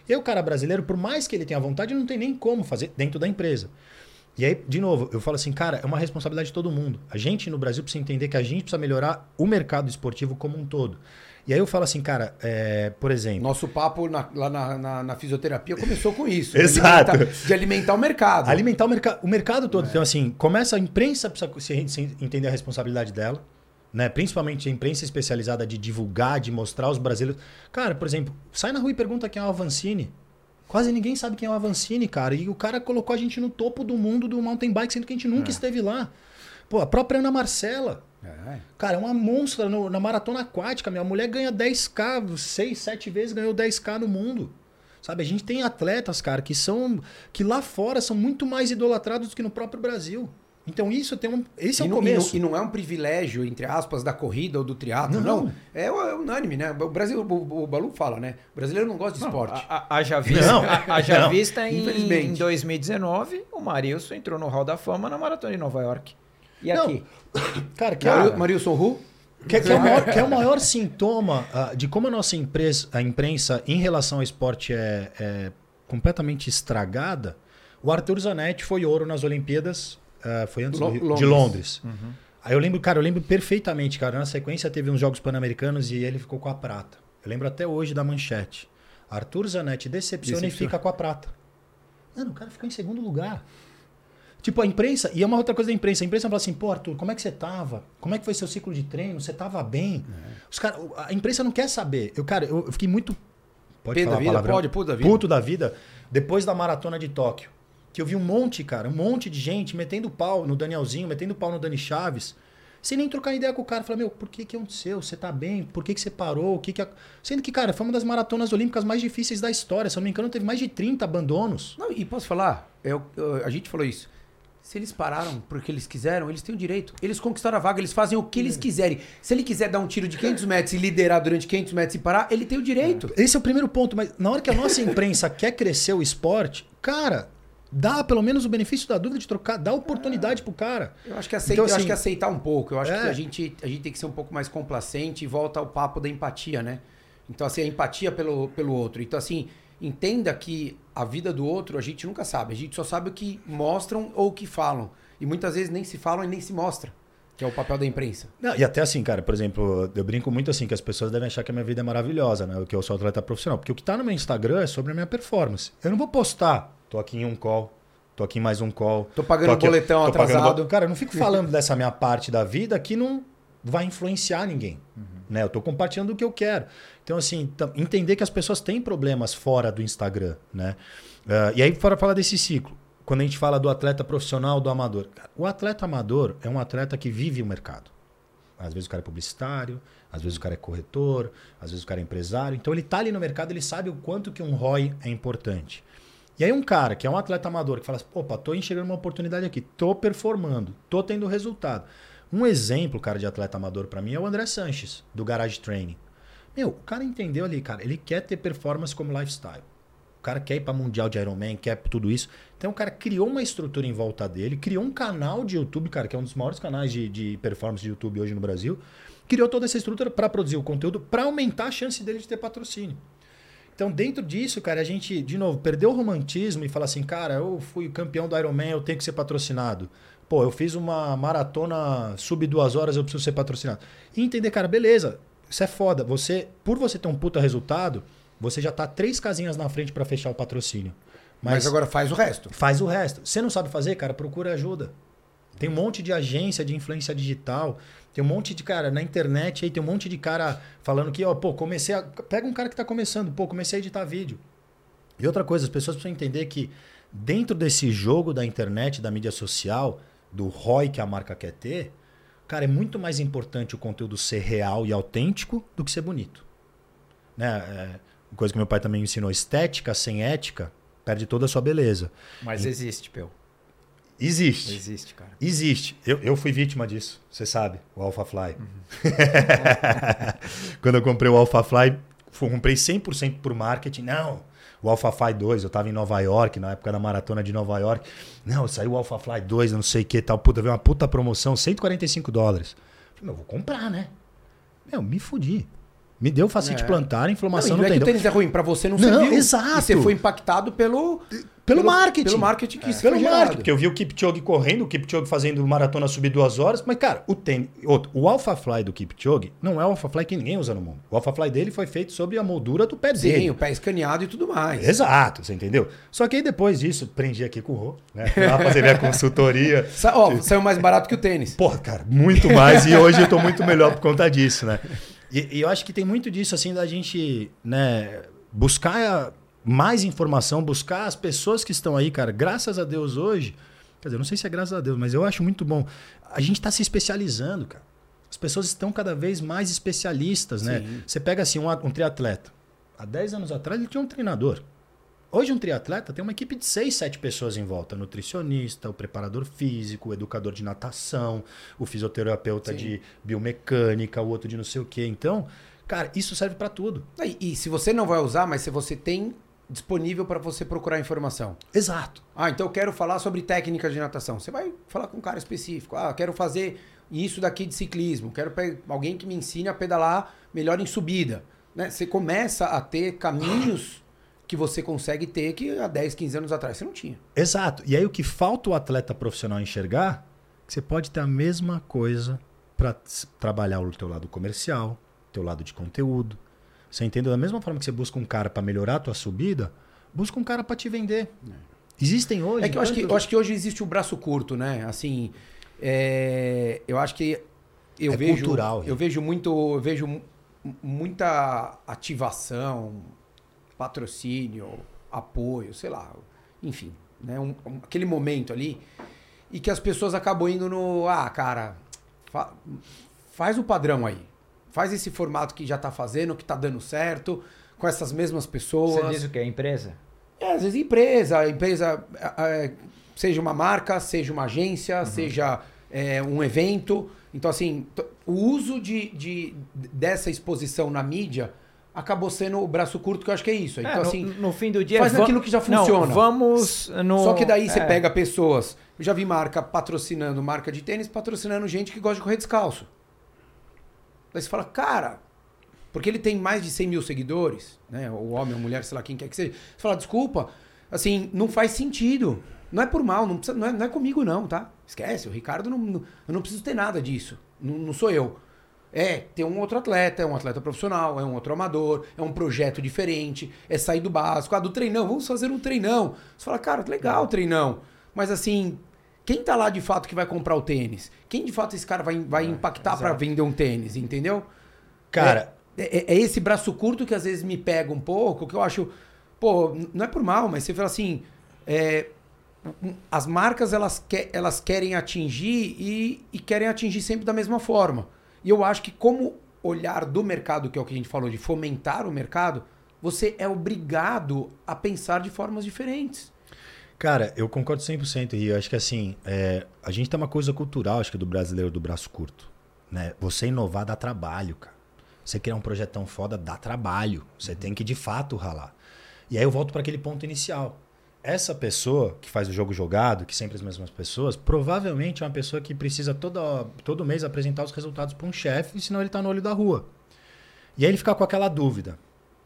E aí o cara brasileiro, por mais que ele tenha vontade, não tem nem como fazer dentro da empresa. E aí, de novo, eu falo assim, cara, é uma responsabilidade de todo mundo. A gente no Brasil precisa entender que a gente precisa melhorar o mercado esportivo como um todo. E aí eu falo assim, cara, é, por exemplo, Nosso papo na- lá na, na- na fisioterapia começou com isso. Exato. De alimentar, de alimentar o mercado. Alimentar o, merca o mercado todo. Então, assim, começa a imprensa precisa se- se entender a responsabilidade dela, né? Principalmente a imprensa especializada de divulgar, de mostrar os brasileiros. Cara, por exemplo, sai na rua e pergunta quem é o Avancini. Quase ninguém sabe quem é o Avancini, cara. E o cara colocou a gente no topo do mundo do mountain bike, sendo que a gente nunca esteve lá. Pô, a própria Ana Marcela. É. Cara, é uma monstra no- na maratona aquática. Minha mulher ganha 10k, 6, 7 vezes ganhou 10k no mundo. Sabe, a gente tem atletas, cara, que são que lá fora são muito mais idolatrados do que no próprio Brasil. Então isso tem um, esse é e, o não, começo. E não, e não é um privilégio, entre aspas, da corrida ou do triatlo, não. Não. É, é unânime, né? O Brasil, o, o Balu fala, né? O brasileiro não gosta de esporte. A, a, haja vista, Não, a, haja não. vista em, Infelizmente. em 2019, o Marilson entrou no Hall da Fama na Maratona de Nova York. E Não, aqui? Cara, que é, Marilson Hu? que, que é o maior, que é o maior sintoma ah, de como a nossa empresa, a imprensa em relação ao esporte é, é completamente estragada. O Arthur Zanetti foi ouro nas Olimpíadas, ah, foi antes Rio- Londres. de Londres. Aí eu lembro, cara, eu lembro perfeitamente, cara. Na sequência teve uns Jogos Pan-Americanos e ele ficou com a prata. Eu lembro até hoje da manchete. Arthur Zanetti decepciona e Decepciona. fica com a prata. Mano, o cara ficou em segundo lugar. Tipo, a imprensa, e é uma outra coisa da imprensa. A imprensa fala assim, pô, Arthur, como é que você tava? Como é que foi seu ciclo de treino? Você tava bem? Os cara, a imprensa não quer saber. Eu, cara, eu, eu fiquei muito. Pode da vida? palavrão? Pode, puto da vida. Puto da vida. Depois da maratona de Tóquio. Que eu vi um monte, cara, um monte de gente metendo pau no Danielzinho, metendo pau no Dani Chaves. Sem nem trocar ideia com o cara. Falar, meu, por que que aconteceu? Você tá bem? Por que que você parou? O que que... ac-" Sendo que, cara, foi uma das maratonas olímpicas mais difíceis da história. Se eu não me engano, teve mais de 30 abandonos. Não, e posso falar? Eu, eu- a gente falou isso. Se eles pararam porque eles quiseram, eles têm o direito. Eles conquistaram a vaga, eles fazem o que eles quiserem. Se ele quiser dar um tiro de 500 metros e liderar durante 500 metros e parar, ele tem o direito. Esse é o primeiro ponto, mas na hora que a nossa imprensa quer crescer o esporte, cara, dá pelo menos o benefício da dúvida de trocar, dá oportunidade pro cara. Eu acho que, aceita, Então, eu acho assim, que aceitar um pouco. Eu acho é. que a gente, a gente tem que ser um pouco mais complacente e volta ao papo da empatia, né? Então, assim, a empatia pelo, pelo outro. Então, assim, entenda que a vida do outro a gente nunca sabe. A gente só sabe o que mostram ou o que falam. E muitas vezes nem se falam e nem se mostra. Que é o papel da imprensa. Não, e até assim, cara, por exemplo, eu brinco muito assim que as pessoas devem achar que a minha vida é maravilhosa, né? Que eu sou atleta profissional. Porque o que tá no meu Instagram é sobre a minha performance. Eu não vou postar, tô aqui em um call, tô aqui em mais um call. Tô pagando aqui- boletão tô pagando atrasado. bo- Cara, eu não fico falando dessa minha parte da vida que não vai influenciar ninguém. Né? Eu tô compartilhando o que eu quero. Então, assim, tam- entender que as pessoas têm problemas fora do Instagram, né? Ah, e aí, para falar desse ciclo, quando a gente fala do atleta profissional, do amador. O atleta amador é um atleta que vive o mercado. Às vezes o cara é publicitário, às vezes o cara é corretor, às vezes o cara é empresário. Então ele tá ali no mercado, ele sabe o quanto que um ROI é importante. E aí um cara que é um atleta amador que fala assim, opa, tô enxergando uma oportunidade aqui, tô performando, tô tendo resultado. Um exemplo, cara, de atleta amador para mim é o André Sanches, do Garage Training. Meu, o cara entendeu ali, cara, ele quer ter performance como lifestyle. O cara quer ir para mundial de Ironman, quer tudo isso. Então o cara criou uma estrutura em volta dele, criou um canal de YouTube, cara, que é um dos maiores canais de, de performance de YouTube hoje no Brasil. Criou toda essa estrutura para produzir o conteúdo, para aumentar a chance dele de ter patrocínio. Então, dentro disso, cara, a gente, de novo, perdeu o romantismo e fala assim, cara, eu fui campeão do Ironman, eu tenho que ser patrocinado. Pô, eu fiz uma maratona sub duas horas, eu preciso ser patrocinado. E entender, cara, beleza, isso é foda. Você, por você ter um puta resultado, você já tá três casinhas na frente para fechar o patrocínio. Mas, Mas, agora faz o resto. faz o resto. Você não sabe fazer, cara, procura ajuda. Tem um monte de agência de influência digital. Tem um monte de cara na internet aí, tem um monte de cara falando que, ó, pô, comecei a. Pega um cara que tá começando, pô, comecei a editar vídeo. E outra coisa, as pessoas precisam entender que dentro desse jogo da internet, da mídia social, do ROI que a marca quer ter, cara, é muito mais importante o conteúdo ser real e autêntico do que ser bonito. Né? É, coisa que meu pai também me ensinou, estética sem ética perde toda a sua beleza. Mas existe, Peu. Existe. Existe, cara. Existe. Eu, eu fui vítima disso, você sabe, o Alpha Fly. Quando eu comprei o Alpha Fly, fu- comprei 100% por marketing. Não, o Alpha Fly 2, eu tava em Nova York, na época da maratona de Nova York. Não, saiu o Alpha Fly 2, eu não sei o que tal. Puta, veio uma puta promoção, 145 dólares. Falei, meu, vou comprar, né? Meu, me fudi. Me deu facite É. plantar, Não, inflamação no não é que o tênis é ruim, pra você não, Não, serviu. exato. E você foi impactado pelo... Pelo marketing. Pelo marketing que isso Pelo foi marketing, gerado. porque eu vi o Kipchoge correndo, o Kipchoge fazendo maratona subir duas horas, mas, cara, o tênis. Outro, o Alpha Fly do Kipchoge não é o Alpha Fly que ninguém usa no mundo. O Alpha Fly dele foi feito sobre a moldura do pé Sim, dele. o pé escaneado e tudo mais. Exato, você entendeu? Só que aí depois disso, prendi aqui com o Rô, né? Lá fazer minha consultoria. Ó, saiu mais barato que o tênis. Porra, cara, muito mais. e hoje eu tô muito melhor por conta disso, né? E, e eu acho que tem muito disso, assim, da gente, né, buscar mais informação, buscar as pessoas que estão aí, cara. Graças a Deus hoje, quer dizer, eu não sei se é graças a Deus, mas eu acho muito bom. A gente tá se especializando, cara. As pessoas estão cada vez mais especialistas, né? Sim. Você pega assim um, um triatleta. Há 10 anos atrás ele tinha um treinador. Hoje um triatleta tem uma equipe de seis, sete pessoas em volta. Nutricionista, o preparador físico, o educador de natação, o fisioterapeuta Sim. de biomecânica, o outro de não sei o quê. Então, cara, isso serve para tudo. E, e se você não vai usar, mas se você tem disponível para você procurar informação. Exato. Ah, então eu quero falar sobre técnicas de natação. Você vai falar com um cara específico. Ah, quero fazer isso daqui de ciclismo. Quero alguém que me ensine a pedalar melhor em subida. Né? Você começa a ter caminhos que você consegue ter que há 10, 15 anos atrás você não tinha. Exato. E aí o que falta o atleta profissional enxergar, que você pode ter a mesma coisa para trabalhar o teu lado comercial, teu lado de conteúdo. Você entendeu? Da mesma forma que você busca um cara para melhorar a tua subida, busca um cara para te vender. Existem hoje. É que eu acho que, eu acho que hoje existe o braço curto, né? Assim, é, eu acho que eu É vejo, cultural, eu né? vejo muito, eu vejo mu- muita ativação, patrocínio, apoio, sei lá, enfim, né? Um- um- aquele momento ali e que as pessoas acabam indo no, ah, cara, fa- faz o padrão aí, faz esse formato que já tá fazendo, que tá dando certo, com essas mesmas pessoas. Você diz o que? Empresa? É, às vezes empresa, empresa, é, seja uma marca, seja uma agência, seja é, um evento. Então, assim, o uso de, de- dessa exposição na mídia acabou sendo o braço curto, que eu acho que é isso. Então, É, no, assim, no fim do dia... faz va- aquilo que já Não, funciona. vamos no... só que daí você é. pega pessoas. Eu já vi marca patrocinando marca de tênis, patrocinando gente que gosta de correr descalço. Daí você fala, cara, porque ele tem mais de 100 mil seguidores, né? O homem, a mulher, sei lá, quem quer que seja. Você fala, desculpa, assim, não faz sentido. Não é por mal, não, precisa, não, é, não é comigo, não, tá? Esquece, o Ricardo não, não- eu não preciso ter nada disso. Não, não sou eu. É, tem um outro atleta, é um atleta profissional, é um outro amador, é um projeto diferente, é sair do básico. Ah, do treinão, vamos fazer um treinão. Você fala, cara, legal o treinão. Mas assim, quem tá lá de fato que vai comprar o tênis? Quem de fato esse cara vai, vai impactar para vender um tênis, entendeu? Cara, É, é- é esse braço curto que às vezes me pega um pouco, que eu acho. Pô, não é por mal, mas você fala assim. é, as marcas elas, que- elas querem atingir e, e querem atingir sempre da mesma forma. E eu acho que, como olhar do mercado, que é o que a gente falou, de fomentar o mercado, você é obrigado a pensar de formas diferentes. Cara, eu concordo 100%, e eu acho que assim, é, a gente tem uma coisa cultural, acho que do brasileiro do braço curto, né? Você inovar dá trabalho, cara. Você criar um projetão foda dá trabalho. Você tem que de fato ralar. E aí eu volto para aquele ponto inicial. Essa pessoa que faz o jogo jogado, que sempre as mesmas pessoas, provavelmente é uma pessoa que precisa toda, todo mês apresentar os resultados para um chefe, senão ele tá no olho da rua. E aí ele fica com aquela dúvida: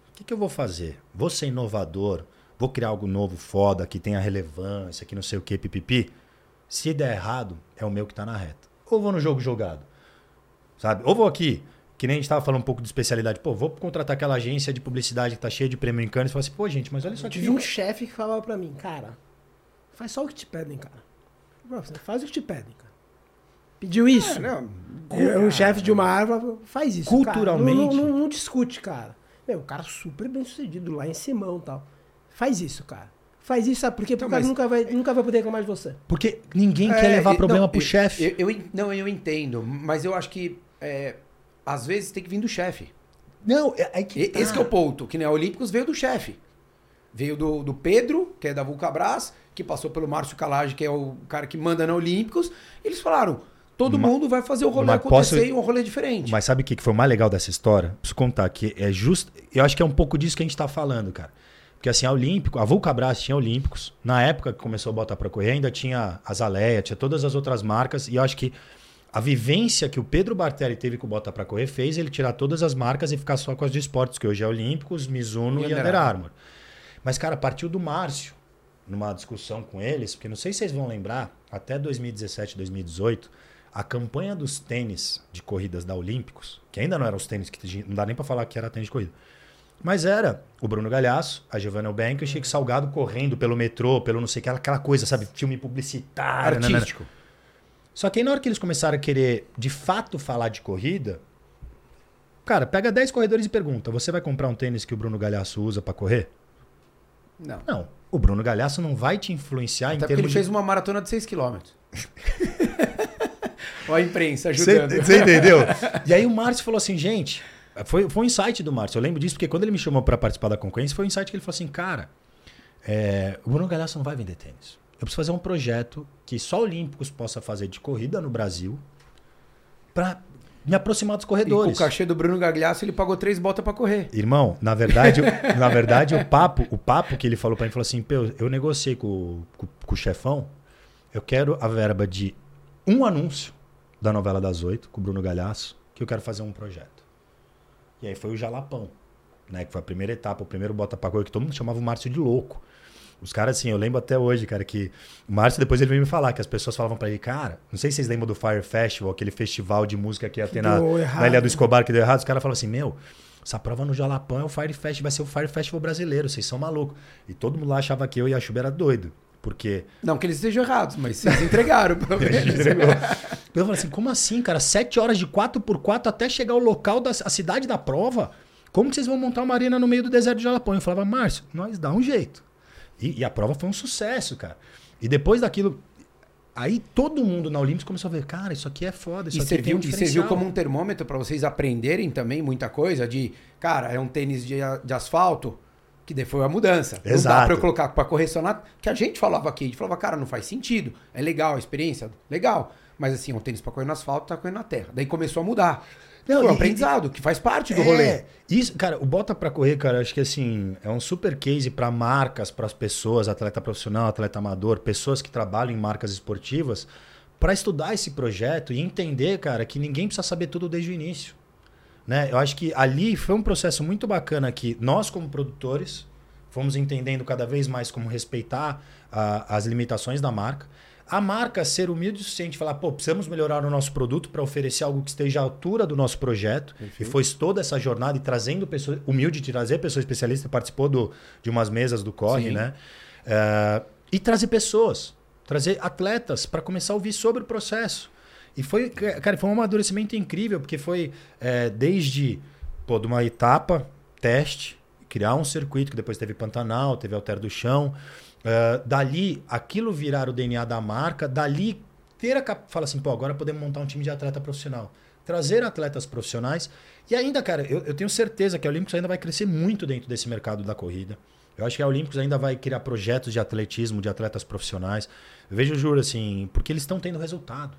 o que, que eu vou fazer? Vou ser inovador? Vou criar algo novo, foda, que tenha relevância, que não sei o que, pipipi? Se der errado, é o meu que tá na reta. Ou vou no jogo jogado, sabe? Ou vou aqui, que nem a gente tava falando um pouco de especialidade. Pô, vou contratar aquela agência de publicidade que tá cheia de prêmio em Cannes e falar assim, pô, gente, mas olha só Eu que tive um chefe que falava pra mim, cara, faz só o que te pedem, cara. Você faz o que te pedem, cara. Pediu isso. não, É um chefe de uma árvore, faz isso. Culturalmente- Cara. Não, não- não discute, cara. Meu, o cara super bem sucedido lá em Simão e tal. Faz isso, cara. Faz isso, sabe por quê? Porque Então, o cara nunca vai, nunca vai poder reclamar de você. Porque ninguém quer É, levar e- problema não, pro chefe. Eu, eu não, eu entendo, mas eu acho que é, às vezes tem que vir do chefe. Não, é, é que E- Esse que é o ponto, que nem a Olímpicos veio do chefe. Veio do, do Pedro, que é da Vulcabras, que passou pelo Márcio Calage, que é o cara que manda na Olímpicos. Eles falaram, todo Ma- mundo vai fazer o rolê mas acontecer posso- e um rolê diferente. Mas sabe o que que foi o mais legal dessa história? Preciso contar que é justo. Eu acho que é um pouco disso que a gente tá falando, cara. Porque assim, a Olímpico, a Vulcabras tinha Olímpicos. Na época que começou a botar pra correr, ainda tinha a Zaleia, tinha todas as outras marcas. E eu acho que a vivência que o Pedro Bartelli teve com o Bota pra correr fez ele tirar todas as marcas e ficar só com as de esportes, que hoje é Olímpicos, Mizuno E e, Under Armour. Mas, cara, partiu do Márcio, numa discussão com eles, porque não sei se vocês vão lembrar, até 2017, 2018, a campanha dos tênis de corridas da Olímpicos, que ainda não eram os tênis que não dá nem pra falar que era tênis de corrida. Mas era o Bruno Galhaço, a Giovanna Eubank e o Chico Salgado correndo pelo metrô, pelo não sei o que, aquela coisa, sabe? Filme publicitário. nanana. Só que aí na hora que eles começaram a querer de fato falar de corrida, cara, pega 10 corredores e pergunta: você vai comprar um tênis que o Bruno Galhaço usa pra correr? Não. Não. O Bruno Galhaço não vai te influenciar Até em porque ele termos fez de... uma maratona de 6 km. Olha a imprensa ajudando. você entendeu? e aí o Márcio falou assim, gente, foi, foi um insight do Márcio. Eu lembro disso porque quando ele me chamou pra participar da concorrência, foi um insight que ele falou assim, cara, é, o Bruno Galhaço não vai vender tênis. Eu preciso fazer um projeto que só Olímpicos possa fazer de corrida no Brasil para me aproximar dos E corredores. o cachê do Bruno Gagliasso, ele pagou três botas pra correr. Irmão, na verdade, o- na verdade o papo, o papo que ele falou pra mim falou assim: "Pô, eu negociei com, com, com o chefão, eu quero a verba de um anúncio da novela das oito com o Bruno Galhaço, que eu quero fazer um projeto". E aí foi o Jalapão, né, que foi a primeira etapa, o primeiro bota pra correr que todo mundo chamava o Márcio de louco. Os caras, assim, eu lembro até hoje, cara, que o Márcio depois ele veio me falar que as pessoas falavam pra ele, cara, não sei se vocês lembram do Fire Festival, aquele festival de música que ia ter na, deu na. Ilha do Escobar que deu errado. Os caras falavam assim, meu, essa prova no Jalapão é o Fire Festival, vai ser o Fire Festival brasileiro, vocês são malucos. E todo mundo lá achava que eu e a Chuba era doido. Porque Não que eles estejam errados, mas vocês entregaram, pelo menos. eu falei assim, como assim, cara? Sete horas de 4x4 até chegar ao local da a cidade da prova? Como que vocês vão montar uma arena no meio do deserto de Jalapão? Eu falava, Márcio, nós dá um jeito. E, e a prova foi um sucesso, cara. E depois daquilo, aí todo mundo na Olímpicos começou a ver, cara, isso aqui é foda, isso E aqui tem serviu, um e serviu como um termômetro pra vocês aprenderem também muita coisa de, cara, é um tênis de, de asfalto, que daí foi a mudança. Não dá Exato. pra eu colocar pra correcionar, que a gente falava aqui, a gente falava, cara, não faz sentido. É legal a experiência, legal. Mas assim, é um tênis pra correr no asfalto, tá correndo na terra. Daí começou a mudar. Não, foi um aprendizado, que faz parte do É, rolê. Isso, cara, o Bota pra Correr, cara, acho que assim, é um super case para marcas, para as pessoas, atleta profissional, atleta amador, pessoas que trabalham em marcas esportivas, para estudar esse projeto e entender, cara, que ninguém precisa saber tudo desde o início. Né? Eu acho que ali foi um processo muito bacana que nós, como produtores, fomos entendendo cada vez mais como respeitar ah, as limitações da marca. A marca ser humilde o suficiente e falar, pô, precisamos melhorar o nosso produto para oferecer algo que esteja à altura do nosso projeto. E foi toda essa jornada e trazendo pessoas, humilde de trazer pessoas especialistas, participou do, de umas mesas do Corre, Sim. né? Eh, e trazer pessoas, trazer atletas para começar a ouvir sobre o processo. E foi, cara, foi um amadurecimento incrível, porque foi eh, desde pô, de uma etapa, teste, criar um circuito que depois teve Pantanal, teve Alter do Chão. Eh, dali, aquilo virar o DNA da marca, dali ter a cap... fala assim, pô, agora podemos montar um time de atleta profissional. Trazer atletas profissionais. E ainda, cara, eu, eu tenho certeza que a Olímpicos ainda vai crescer muito dentro desse mercado da corrida. Eu acho que a Olímpicos ainda vai criar projetos de atletismo, de atletas profissionais. Eu vejo, juro, assim, porque eles estão tendo resultado.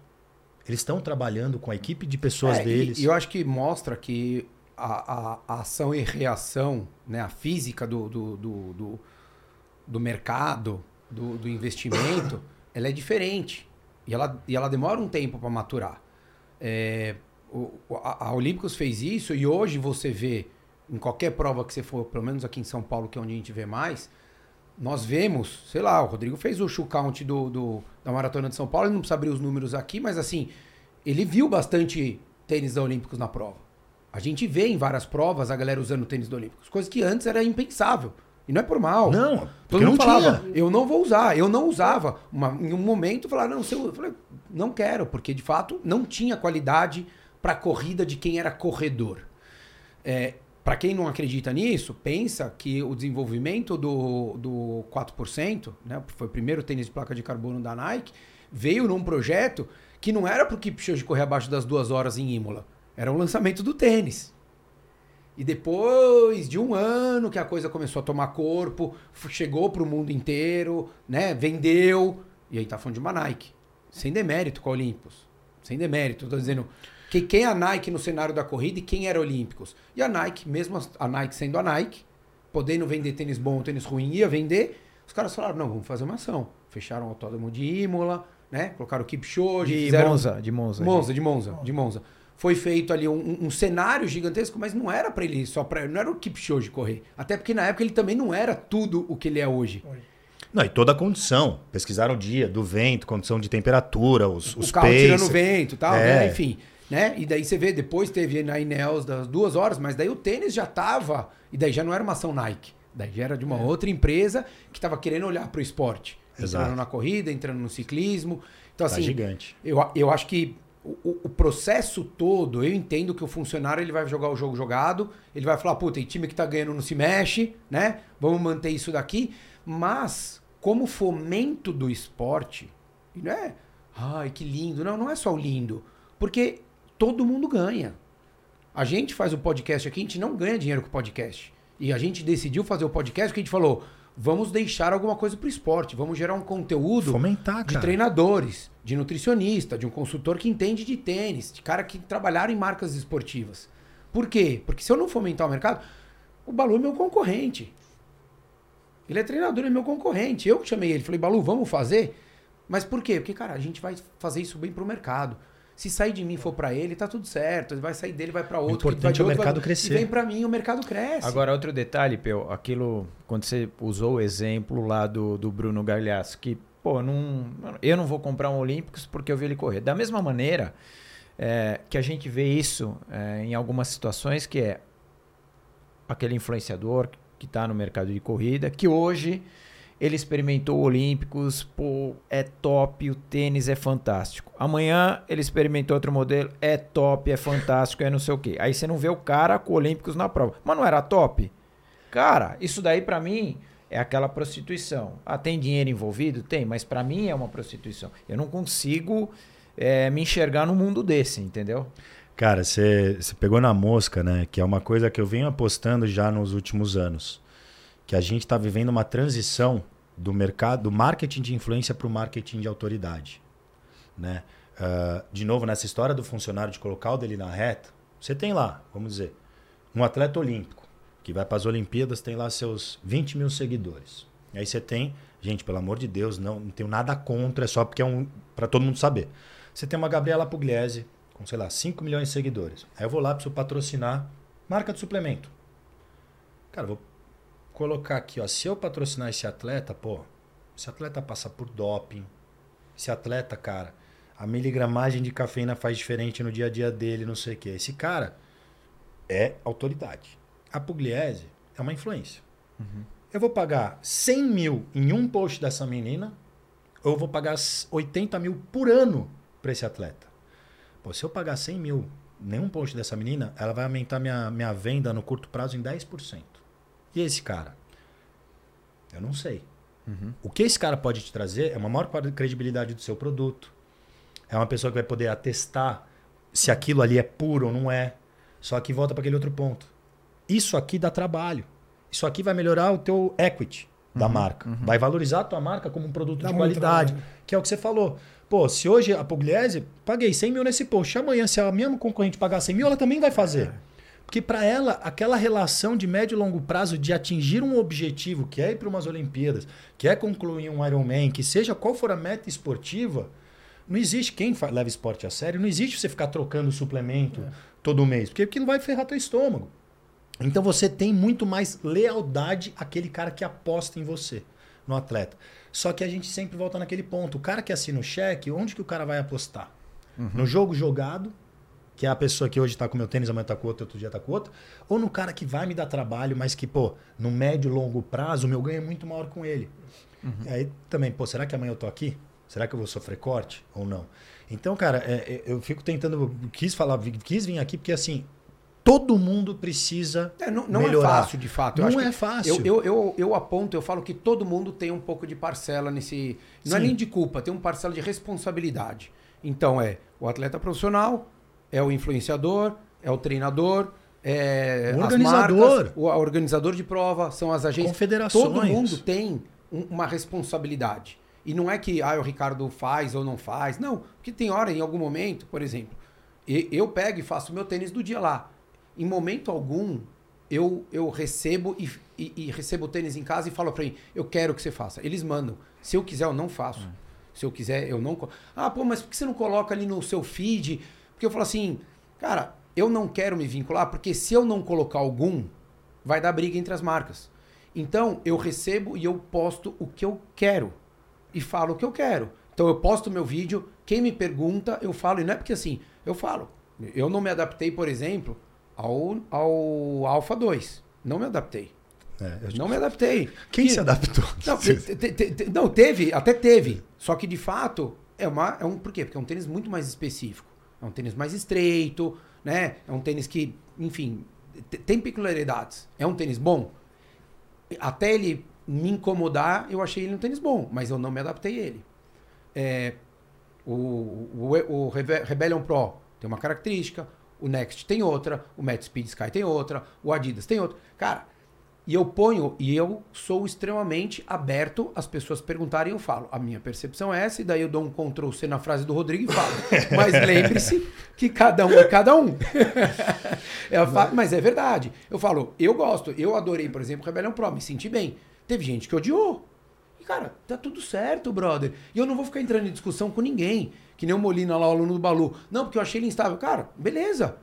Eles estão trabalhando com a equipe de pessoas É, deles. E, eu acho que mostra que a, a- a ação e reação, né, a física do, do, do, do, do mercado, do, do investimento, ela é diferente. E ela, e ela demora um tempo para maturar. É, o- a, a Olímpicos fez isso e hoje você vê, em qualquer prova que você for, pelo menos aqui em São Paulo, que é onde a gente vê mais, nós vemos, sei lá, o Rodrigo fez o shoe count do, do- da Maratona de São Paulo, ele não precisa abrir os números aqui, mas assim, ele viu bastante tênis da Olímpicos na prova. A gente vê em várias provas a galera usando tênis da Olímpicos, coisa que antes era impensável. E não é por mal. Não, Todo porque não falava, tinha. eu não vou usar, eu não usava. Uma- em um momento, falar, não, eu falei, não quero, porque de fato não tinha qualidade para corrida de quem era corredor. É, para quem não acredita nisso, pensa que o desenvolvimento do, do 4%, né, foi o primeiro tênis de placa de carbono da Nike, veio num projeto que não era para o Kipchoge correr abaixo das duas horas em Imola, era o lançamento do tênis. E depois de um ano que a coisa começou a tomar corpo, chegou para o mundo inteiro, né? Vendeu. E aí tá falando de uma Nike. Sem demérito com a Olympus. Sem demérito. Tô dizendo que quem é a Nike no cenário da corrida e quem era a Olímpicos. E a Nike, mesmo a Nike sendo a Nike, podendo vender tênis bom ou tênis ruim, ia vender. Os caras falaram, não, vamos fazer uma ação. Fecharam o autódromo de Imola, né? Colocaram o Kipchoge. De fizeram- Monza, de Monza. Monza, de Monza, de Monza. Foi feito ali um, um cenário gigantesco, mas não era pra ele só para, não era o Kipchoge correr. Até porque na época ele também não era tudo o que ele é hoje. Não, e toda a condição. Pesquisaram o dia, do vento, condição de temperatura, os, os o carro pace. tirando vento e tal, É. né? Enfim, né? E daí você vê, depois teve na Ineos das duas horas, mas daí o tênis já tava, e daí já não era uma ação Nike. Daí já era de uma outra empresa que tava querendo olhar pro esporte. Entrando Exato. na corrida, entrando no ciclismo. Então, Tá assim, gigante. Eu, eu acho que o, o- processo todo, eu entendo que o funcionário ele vai jogar o jogo jogado, ele vai falar, puta, tem time que tá ganhando não se mexe, né? Vamos manter isso daqui. Mas, como fomento do esporte, não é, ai, que lindo. Não, não é só o lindo. Porque todo mundo ganha. A gente faz o podcast aqui, a gente não ganha dinheiro com o podcast. E a gente decidiu fazer o podcast porque a gente falou, vamos deixar alguma coisa pro esporte, vamos gerar um conteúdo Fomentar, de treinadores, de nutricionista, de um consultor que entende de tênis, de cara que trabalharam em marcas esportivas. Por quê? Porque se eu não fomentar o mercado, o Balu é meu concorrente. Ele é treinador, ele é meu concorrente. Eu que chamei ele, falei, Balu, vamos fazer? Mas por quê? Porque, cara, a gente vai fazer isso bem pro mercado. Se sair de mim e for pra ele, tá tudo certo. Ele vai sair dele, vai pra outro. que importante vai de é o mercado vai- crescer. E vem pra mim, o mercado cresce. Agora, outro detalhe, Peu, aquilo, quando você usou o exemplo lá do, do Bruno Galhaço, que, pô, não, eu não vou comprar um Olímpicos porque eu vi ele correr. Da mesma maneira é, que a gente vê isso é, em algumas situações, que é aquele influenciador que está no mercado de corrida, que hoje ele experimentou Olímpicos, pô, é top, o tênis é fantástico. Amanhã ele experimentou outro modelo, é top, é fantástico, é não sei o quê. Aí você não vê o cara com Olímpicos na prova. Mas não era top? Cara, isso daí pra mim é aquela prostituição. Ah, tem dinheiro envolvido? Tem, mas pra mim é uma prostituição. Eu não consigo é, me enxergar num mundo desse, entendeu? Cara, você pegou na mosca, né? Que é uma coisa que eu venho apostando já nos últimos anos. Que a gente está vivendo uma transição do mercado, do marketing de influência para o marketing de autoridade. Né? Ah, de novo, nessa história do funcionário de colocar o dele na reta, você tem lá, vamos dizer, um atleta olímpico que vai para as Olimpíadas, tem lá seus 20 mil seguidores. E aí você tem, gente, pelo amor de Deus, não, não tenho nada contra, é só porque é um. para todo mundo saber. Você tem uma Gabriela Pugliese com, sei lá, 5 milhões de seguidores. Aí eu vou lá, preciso patrocinar marca de suplemento. Cara, vou colocar aqui, ó, se eu patrocinar esse atleta, pô, esse atleta passa por doping. Esse atleta, cara, a miligramagem de cafeína faz diferente no dia a dia dele, não sei o quê. Esse cara é autoridade. A Pugliese é uma influência. Eu vou pagar 100 mil em um post dessa menina, ou eu vou pagar 80 mil por ano para esse atleta. Pô, se eu pagar 100 mil nenhum post dessa menina, ela vai aumentar minha, minha venda no curto prazo em 10%. E esse cara? Eu não sei. O que esse cara pode te trazer é uma maior credibilidade do seu produto. É uma pessoa que vai poder atestar se aquilo ali é puro ou não é. Só que volta para aquele outro ponto. Isso aqui dá trabalho. Isso aqui vai melhorar o teu equity da marca. Vai valorizar a tua marca como um produto Dá de qualidade. trabalho. Que é o que você falou. Pô, se hoje a Pugliese, paguei 100 mil nesse post. Amanhã, se a minha concorrente pagar 100 mil, ela também vai fazer. Porque para ela, aquela relação de médio e longo prazo de atingir um objetivo, que é ir para umas Olimpíadas, que é concluir um Ironman, que seja qual for a meta esportiva, não existe quem leva esporte a sério, não existe você ficar trocando suplemento todo mês, porque aquilo vai ferrar teu estômago. Então você tem muito mais lealdade àquele cara que aposta em você, no atleta. Só que a gente sempre volta naquele ponto. O cara que assina o cheque, onde que o cara vai apostar? No jogo jogado, que é a pessoa que hoje tá com meu tênis, amanhã tá com outro, outro dia tá com outro, ou no cara que vai me dar trabalho, mas que, pô, no médio e longo prazo, o meu ganho é muito maior com ele. E aí também, pô, será que amanhã eu tô aqui? Será que eu vou sofrer corte ou não? Então, cara, é, é, eu fico tentando, quis falar, quis vir aqui porque assim, todo mundo precisa É, não não é melhorar. fácil, de fato. Eu Não é fácil. Eu, eu, eu, eu aponto, eu falo que todo mundo tem um pouco de parcela nesse. Não é Sim. nem de culpa, tem um parcela de responsabilidade. Então é o atleta profissional, é o influenciador, é o treinador, é O as organizador. marcas, o organizador de prova, são as agências. Confederações. Todo mundo tem um- uma responsabilidade. E não é que ah, o Ricardo faz ou não faz. Não, porque tem hora, em algum momento, por exemplo, eu pego e faço meu tênis do dia lá. Em momento algum, eu, eu recebo e, e- e recebo o tênis em casa e falo pra mim, eu quero que você faça. Eles mandam. Se eu quiser, eu não faço. Se eu quiser, eu não. Ah, pô, mas por que você não coloca ali no seu feed? Porque eu falo assim, cara, eu não quero me vincular, porque se eu não colocar algum, vai dar briga entre as marcas. Então, eu recebo e eu posto o que eu quero. E falo o que eu quero. Então, eu posto meu vídeo, quem me pergunta, eu falo. E não é porque assim, eu falo. Eu não me adaptei, por exemplo, ao, ao Alpha 2. Não me adaptei. É, eu- Não me adaptei. Quem E- se adaptou? não, te- te- te- não, teve, até teve. Só que de fato, é, uma, é um. Por quê? Porque é um tênis muito mais específico. É um tênis mais estreito, né? É um tênis que, enfim, te- tem peculiaridades. É um tênis bom. Até ele me incomodar, eu achei ele um tênis bom, mas eu não me adaptei a ele. É, o, o, o Rebe- Rebellion Pro tem uma característica, o Next tem outra, o Matt Speed Sky tem outra, o Adidas tem outra. Cara, E eu ponho, e eu sou extremamente aberto às pessoas perguntarem, eu falo. A minha percepção é essa, e daí eu dou um Ctrl C na frase do Rodrigo e falo. Mas lembre-se que cada um é cada um. Eu falo, mas é verdade. Eu falo, eu gosto, eu adorei, por exemplo, Rebelião Pro, me senti bem. Teve gente que odiou. E, cara, tá tudo certo, brother. E eu não vou ficar entrando em discussão com ninguém. Que nem o Molina lá, o aluno do Balu. Não, porque eu achei ele instável. Cara, beleza.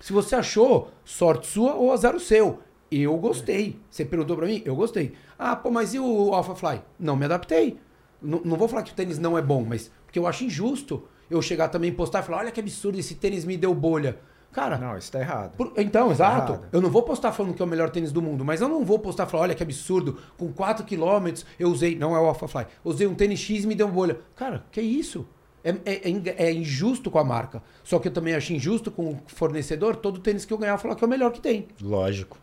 Se você achou, sorte sua ou azar o seu. Eu gostei. Você perguntou pra mim? Eu gostei. Ah, pô, mas e o Alpha Fly? Não me adaptei. N não vou falar que o tênis não é bom, mas porque eu acho injusto eu chegar também postar e falar: olha que absurdo, esse tênis me deu bolha. Cara, Não, isso tá errado. por- então, exato. errado. Eu não vou postar falando que é o melhor tênis do mundo, mas eu não vou postar falando, olha que absurdo, com 4 km eu usei, não é o Alpha Fly, usei um tênis X e me deu bolha. Cara, que isso? É, é- é é injusto com a marca. Só que eu também acho injusto com o fornecedor, todo tênis que eu ganhar falar que é o melhor que tem. Lógico.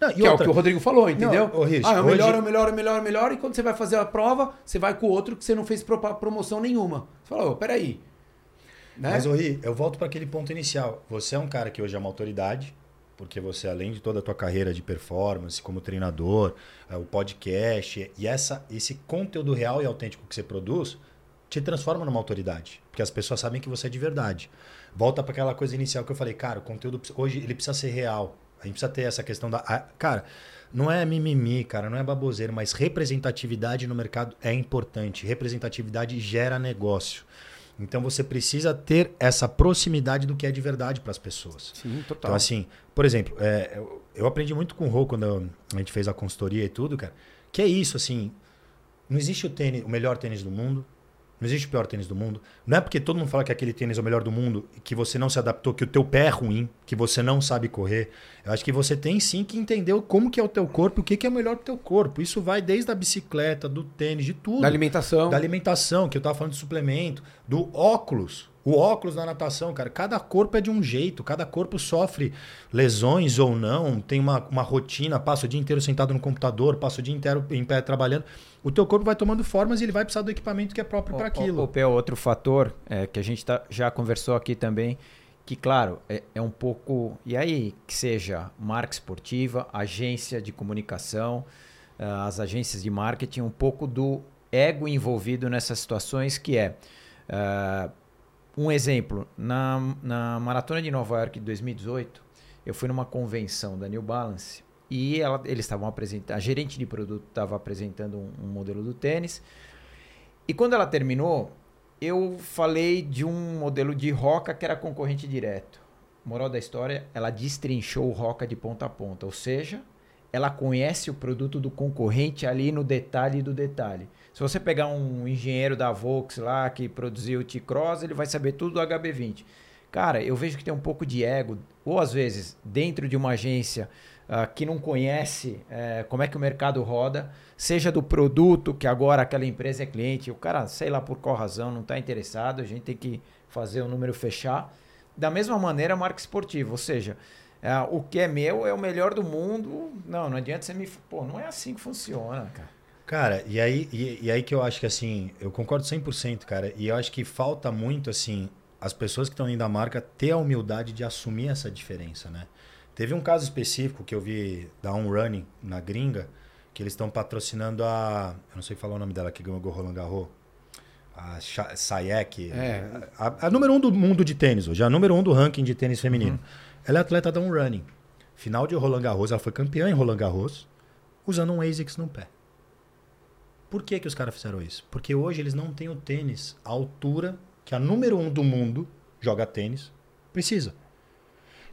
Não, Que é o outra- que o Rodrigo falou, entendeu? Não, Rich, ah, é o hoje- melhor, é o melhor, é o melhor, é o melhor. E quando você vai fazer a prova, você vai com o outro que você não fez pro- promoção nenhuma. Você fala, ô, peraí. Né? Mas, Ori, eu volto para aquele ponto inicial. Você é um cara que hoje é uma autoridade, porque você, além de toda a tua carreira de performance, como treinador, o podcast, e essa, esse conteúdo real e autêntico que você produz, te transforma numa autoridade. Porque as pessoas sabem que você é de verdade. Volta para aquela coisa inicial que eu falei, cara, o conteúdo hoje ele precisa ser real. A gente precisa ter essa questão da. cara, não é mimimi, cara, não é baboseiro, mas representatividade no mercado é importante. Representatividade gera negócio. Então você precisa ter essa proximidade do que é de verdade para as pessoas. Sim, total. Então, assim, por exemplo, é, eu, eu aprendi muito com o Rô quando eu- a gente fez a consultoria e tudo, cara. Que é isso, assim. Não existe o tênis, o melhor tênis do mundo. Não existe o pior tênis do mundo. Não é porque todo mundo fala que aquele tênis é o melhor do mundo que você não se adaptou, que o teu pé é ruim, que você não sabe correr. Eu acho que você tem sim que entender como que é o teu corpo, e o que que é o melhor pro teu corpo. Isso vai desde a bicicleta, do tênis, de tudo Da alimentação. da alimentação, que eu tava falando de suplemento, do óculos. O óculos da natação, cara, cada corpo é de um jeito, cada corpo sofre lesões ou não, tem uma, uma rotina, passa o dia inteiro sentado no computador, passa o dia inteiro em pé trabalhando. O teu corpo vai tomando formas e ele vai precisar do equipamento que é próprio para aquilo. O, Pé, outro fator é, que a gente tá- já conversou aqui também, que claro, é, é um pouco. E aí, que seja marca esportiva, agência de comunicação, ah, as agências de marketing, um pouco do ego envolvido nessas situações, que é. ah, um exemplo, na, na Maratona de Nova York de 2018, eu fui numa convenção da New Balance e ela- eles estavam apresentando, a gerente de produto estava apresentando um, um modelo do tênis. E quando ela terminou, eu falei de um modelo de Roca que era concorrente direto. Moral da história, ela destrinchou o Roca de ponta a ponta, ou seja, ela conhece o produto do concorrente ali no detalhe do detalhe. Se você pegar um engenheiro da Volks lá que produziu o T-Cross, ele vai saber tudo do HB20. Cara, eu vejo que tem um pouco de ego, ou às vezes dentro de uma agência ah, que não conhece eh, como é que o mercado roda, seja do produto, que agora aquela empresa é cliente, o cara, sei lá por qual razão, não está interessado, a gente tem que fazer o número fechar. Da mesma maneira, a marca esportiva, ou seja, ah, o que é meu é o melhor do mundo. Não, não adianta você me. Pô, não é assim que funciona, cara. Cara, e aí, e, e aí que eu acho que assim, eu concordo 100%, cara, e eu acho que falta muito, assim, as pessoas que estão dentro da marca ter a humildade de assumir essa diferença, né? Teve um caso específico que eu vi da On Running na gringa, que eles estão patrocinando a. Eu não sei falar o nome dela que ganhou o Roland Garros. A Sayek. É. A, a número um do mundo de tênis hoje, a número um do ranking de tênis feminino. Ela é atleta da On Running. Final de Roland Garros, ela foi campeã em Roland Garros, usando um ASICS no pé. Por que, que os caras fizeram isso? Porque hoje eles não têm o tênis à altura que a número um do mundo joga tênis precisa.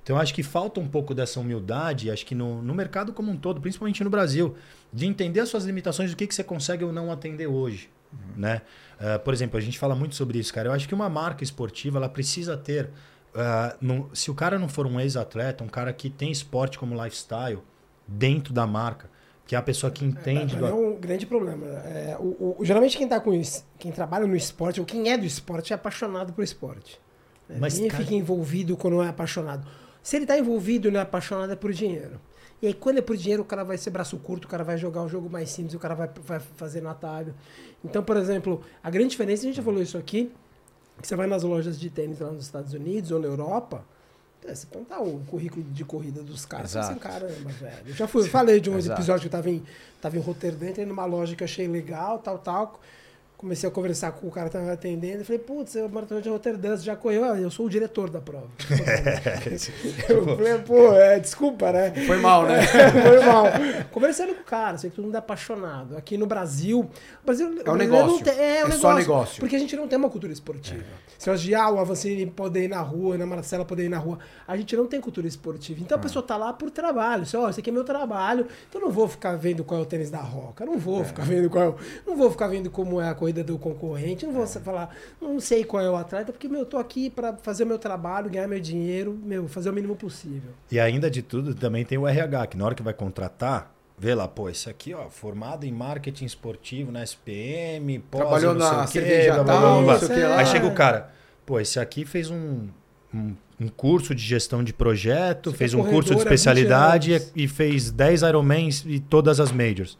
Então eu acho que falta um pouco dessa humildade, acho que no, no mercado como um todo, principalmente no Brasil, de entender as suas limitações, o que, que você consegue ou não atender hoje. Né? Ah, por exemplo, a gente fala muito sobre isso, cara. Eu acho que uma marca esportiva ela precisa ter. ah, no- se o cara não for um ex-atleta, um cara que tem esporte como lifestyle dentro da marca, que é a pessoa que entende Pra do mim é um grande problema. É, o, o- geralmente quem tá com isso, quem trabalha no esporte, ou quem é do esporte, é apaixonado por esporte. Né? Mas, Ninguém cara- fica envolvido quando não é apaixonado. Se ele tá envolvido e não é apaixonado, é por dinheiro. E aí, quando é por dinheiro, o cara vai ser braço curto, o cara vai jogar um jogo mais simples, o cara vai, vai fazer no atalho. Então, por exemplo, a grande diferença, a gente já falou isso aqui, que você vai nas lojas de tênis lá nos Estados Unidos ou na Europa, É, Você contar o currículo de corrida dos caras, você Exato. assim, caramba, velho. Eu já fui, eu falei de um Exato. episódio que eu tava em, tava em Roterdã, entrei numa loja que eu achei legal, tal, tal. Comecei a conversar com o cara que tava atendendo. Eu falei, putz, eu maratona de Roterdã, você já correu? Ah, eu sou o diretor da prova. eu falei, pô, é, desculpa, né? Foi mal, né? Foi mal. Conversando com o cara, sei que todo mundo é apaixonado. Aqui no Brasil. O Brasil É um negócio. Não tem, é, É um só negócio. negócio. Porque a gente não tem uma cultura esportiva. Se nós de ah, o Avancini poder ir na rua, a Ana Marcela poder ir na rua, a gente não tem cultura esportiva. Então a pessoa tá lá por trabalho. Só, ó, esse aqui é meu trabalho, então eu não vou ficar vendo qual é o tênis da Roca, não vou ficar vendo qual é o, não vou ficar vendo como é a corrida do concorrente, não vou falar, não sei qual é o atleta, porque meu, eu tô aqui para fazer o meu trabalho, ganhar meu dinheiro, meu, fazer o mínimo possível. E ainda de tudo, também tem o RH, que na hora que vai contratar, vê lá, pô, esse aqui, ó, formado em marketing esportivo na SPM, pós, Trabalhou na cerveja. Aí chega o cara, pô, esse aqui fez um, um, um curso de gestão de projeto, Você fez é um curso de corredor há 20 especialidade e, e fez 10 Ironmans e todas as majors.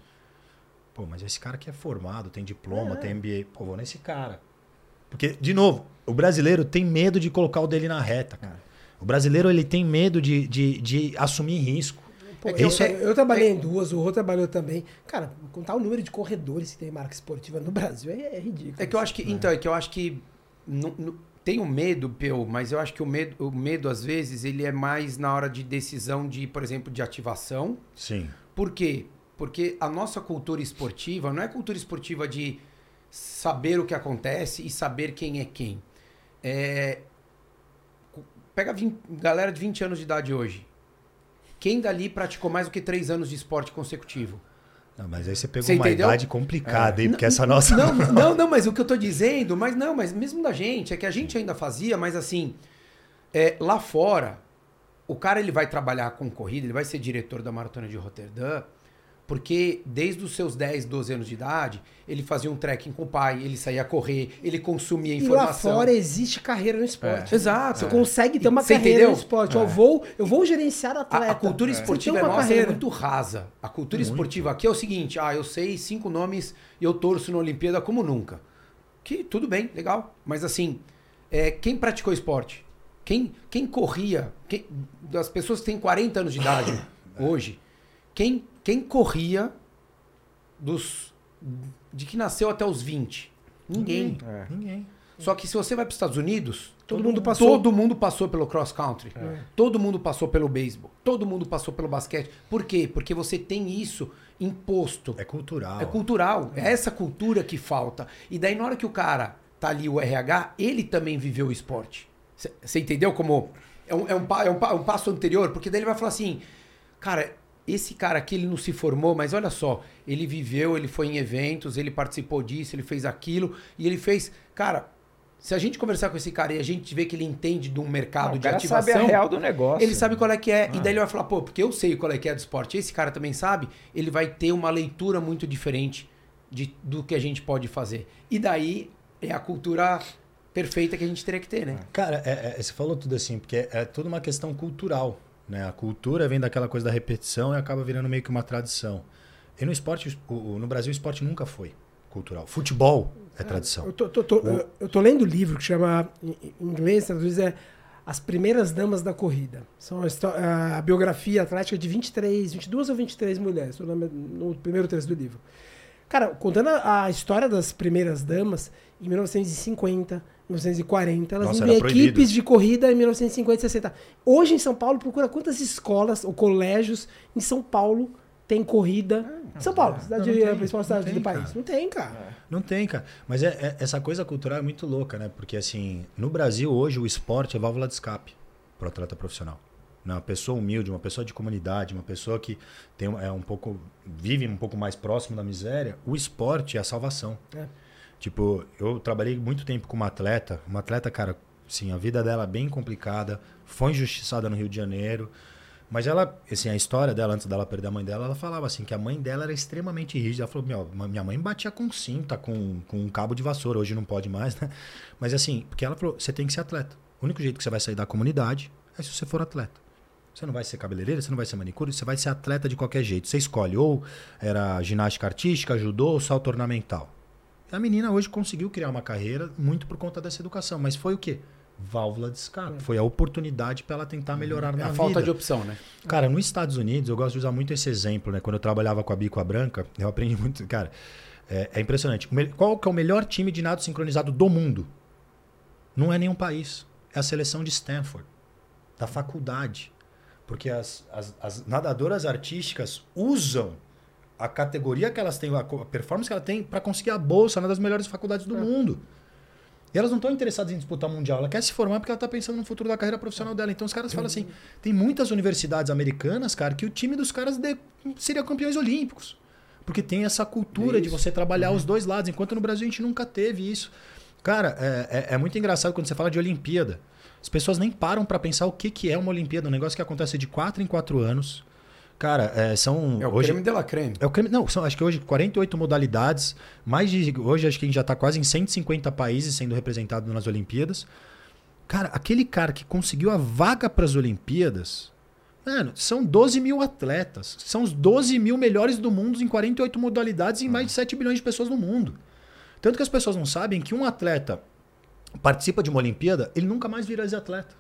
Pô, mas esse cara aqui é formado, tem diploma, tem MBA. Pô, vou nesse cara. Porque, de novo, o brasileiro tem medo de colocar o dele na reta, cara. O brasileiro ele tem medo de, de, de assumir risco. Pô, É que eu, eu- eu trabalhei em duas, o Rô trabalhou também. Cara, contar o número de corredores que tem marca esportiva no Brasil é, é ridículo. É que eu acho que. Então, é que eu acho que. não- não- tem o medo, Peu, mas eu acho que o medo, o medo, às vezes, ele é mais na hora de decisão de, por exemplo, de ativação. Sim. Por quê? Porque a nossa cultura esportiva não é cultura esportiva de saber o que acontece e saber quem é quem. É... Pega 20 galera de 20 anos de idade hoje. Quem dali praticou mais do que 3 anos de esporte consecutivo? Não, mas aí você pegou Você uma idade complicada, hein? Porque Não, essa nossa. Não, não, não, mas o que eu tô dizendo, mas não, mas mesmo da gente, é que a gente ainda fazia, mas assim, é, lá fora, o cara ele vai trabalhar com corrida, ele vai ser diretor da maratona de Roterdã, porque desde os seus 10, 12 anos de idade, ele fazia um trekking com o pai, ele saía a correr, ele consumia E lá informação. fora existe carreira no esporte. Exato. Você consegue ter uma Você carreira entendeu? no esporte. Eu, vou, eu vou gerenciar A, atleta. a cultura Você esportiva uma nossa é carreira. muito rasa. A cultura esportiva aqui é o seguinte: ah, eu sei cinco nomes e eu torço na Olimpíada como nunca. Que tudo bem, legal. Mas assim, é, quem praticou esporte? Quem, quem corria? Quem, das pessoas que têm 40 anos de idade hoje, quem, quem corria dos de que nasceu até os 20? Ninguém. Ninguém. Só que se você vai para os Estados Unidos, Todo mundo passou. Todo mundo passou pelo cross country. Todo mundo passou pelo beisebol. Todo mundo passou pelo basquete. Por quê? Porque você tem isso imposto. É cultural. É cultural. É essa cultura que falta. E daí, na hora que o cara tá ali, o RH, ele também viveu o esporte. Você entendeu como. É um, é, um, é, um, um passo anterior? Porque daí ele vai falar assim: cara, esse cara aqui, ele não se formou, mas olha só, ele viveu, ele foi em eventos, ele participou disso, ele fez aquilo, e ele fez. Cara, se a gente conversar com esse cara e a gente vê que ele entende de um mercado Não, de cara ativação. sabe a real do negócio. Ele sabe qual é que é. E daí ele vai falar, pô, porque eu sei qual é que é do esporte. Esse cara também sabe. Ele vai ter uma leitura muito diferente de, do que a gente pode fazer. E daí é a cultura perfeita que a gente teria que ter, né? Cara, é- é- você falou tudo assim, porque é, é tudo uma questão cultural. Né? A cultura vem daquela coisa da repetição e acaba virando meio que uma tradição. E no esporte, o- o- no Brasil, o esporte nunca foi cultural. Futebol é tradição. Eu tô, tô- tô- eu- eu tô lendo um livro que chama, em inglês, traduz é As Primeiras Damas da Corrida. São a, a biografia atlética de 23, 22 ou 23 mulheres. No, no primeiro trecho do livro. Cara, contando a, a história das primeiras damas, em 1950, 1940, elas Nossa, proibido. equipes de corrida em 1950 e 60. Hoje em São Paulo, procura quantas escolas ou colégios em São Paulo tem corrida. São Paulo, cidade, Não, não tem, a principal cidade não do tem, país. cara. Não tem, cara. Não tem, cara. Mas é, é- essa coisa cultural é muito louca, né? Porque, assim, no Brasil, hoje, o esporte é válvula de escape para o atleta profissional. Né? Uma pessoa humilde, uma pessoa de comunidade, uma pessoa que tem, um- é um pouco, vive um pouco mais próximo da miséria, o esporte é a salvação. É. Tipo, eu trabalhei muito tempo com uma atleta, uma atleta, cara, sim, a vida dela é bem complicada, foi injustiçada no Rio de Janeiro, mas ela, assim, a história dela, antes dela perder a mãe dela, ela falava assim, que a mãe dela era extremamente rígida. Ela falou, meu, minha mãe batia com cinta, com, com um cabo de vassoura, hoje não pode mais, né? Mas assim, porque ela falou, você tem que ser atleta. O único jeito que você vai sair da comunidade é se você for atleta. Você não vai ser cabeleireira, você não vai ser manicure, você vai ser atleta de qualquer jeito. Você escolhe ou era ginástica artística, judô ou salto ornamental. A menina hoje conseguiu criar uma carreira muito por conta dessa educação, mas foi o quê? válvula de escape. Foi a oportunidade para ela tentar melhorar É na a vida. falta de opção, né? Cara, nos Estados Unidos, eu gosto de usar muito esse exemplo, né? Quando eu trabalhava com a Bico a Branca, eu aprendi muito. Cara, é, é impressionante. Qual que é o melhor time de nado sincronizado do mundo? Não é nenhum país. É a seleção de Stanford, da faculdade. Porque as, as, as nadadoras artísticas usam a categoria que elas têm, a performance que elas têm, para conseguir a bolsa na das melhores faculdades do mundo. E elas não estão interessadas em disputar mundial. Ela quer se formar porque ela está pensando no futuro da carreira profissional dela. Então os caras falam assim: tem muitas universidades americanas, cara, que o time dos caras de- seria campeões olímpicos. Porque tem essa cultura de Isso. você trabalhar os dois lados, enquanto no Brasil a gente nunca teve isso. Cara, é, é- é muito engraçado quando você fala de Olimpíada. As pessoas nem param para pensar o que, que é uma Olimpíada, um negócio que acontece de 4 em 4 anos. Cara, é, são. É o hoje, creme de la creme. é o creme. Não, são, acho que hoje 48 modalidades. Mais de. Hoje acho que a gente já está quase em 150 países sendo representados nas Olimpíadas. Cara, aquele cara que conseguiu a vaga para as Olimpíadas. Mano, são 12 mil atletas. São os 12 mil melhores do mundo em 48 modalidades e mais de 7 bilhões de pessoas no mundo. Tanto que as pessoas não sabem que um atleta participa de uma Olimpíada, ele nunca mais vira ex-atleta.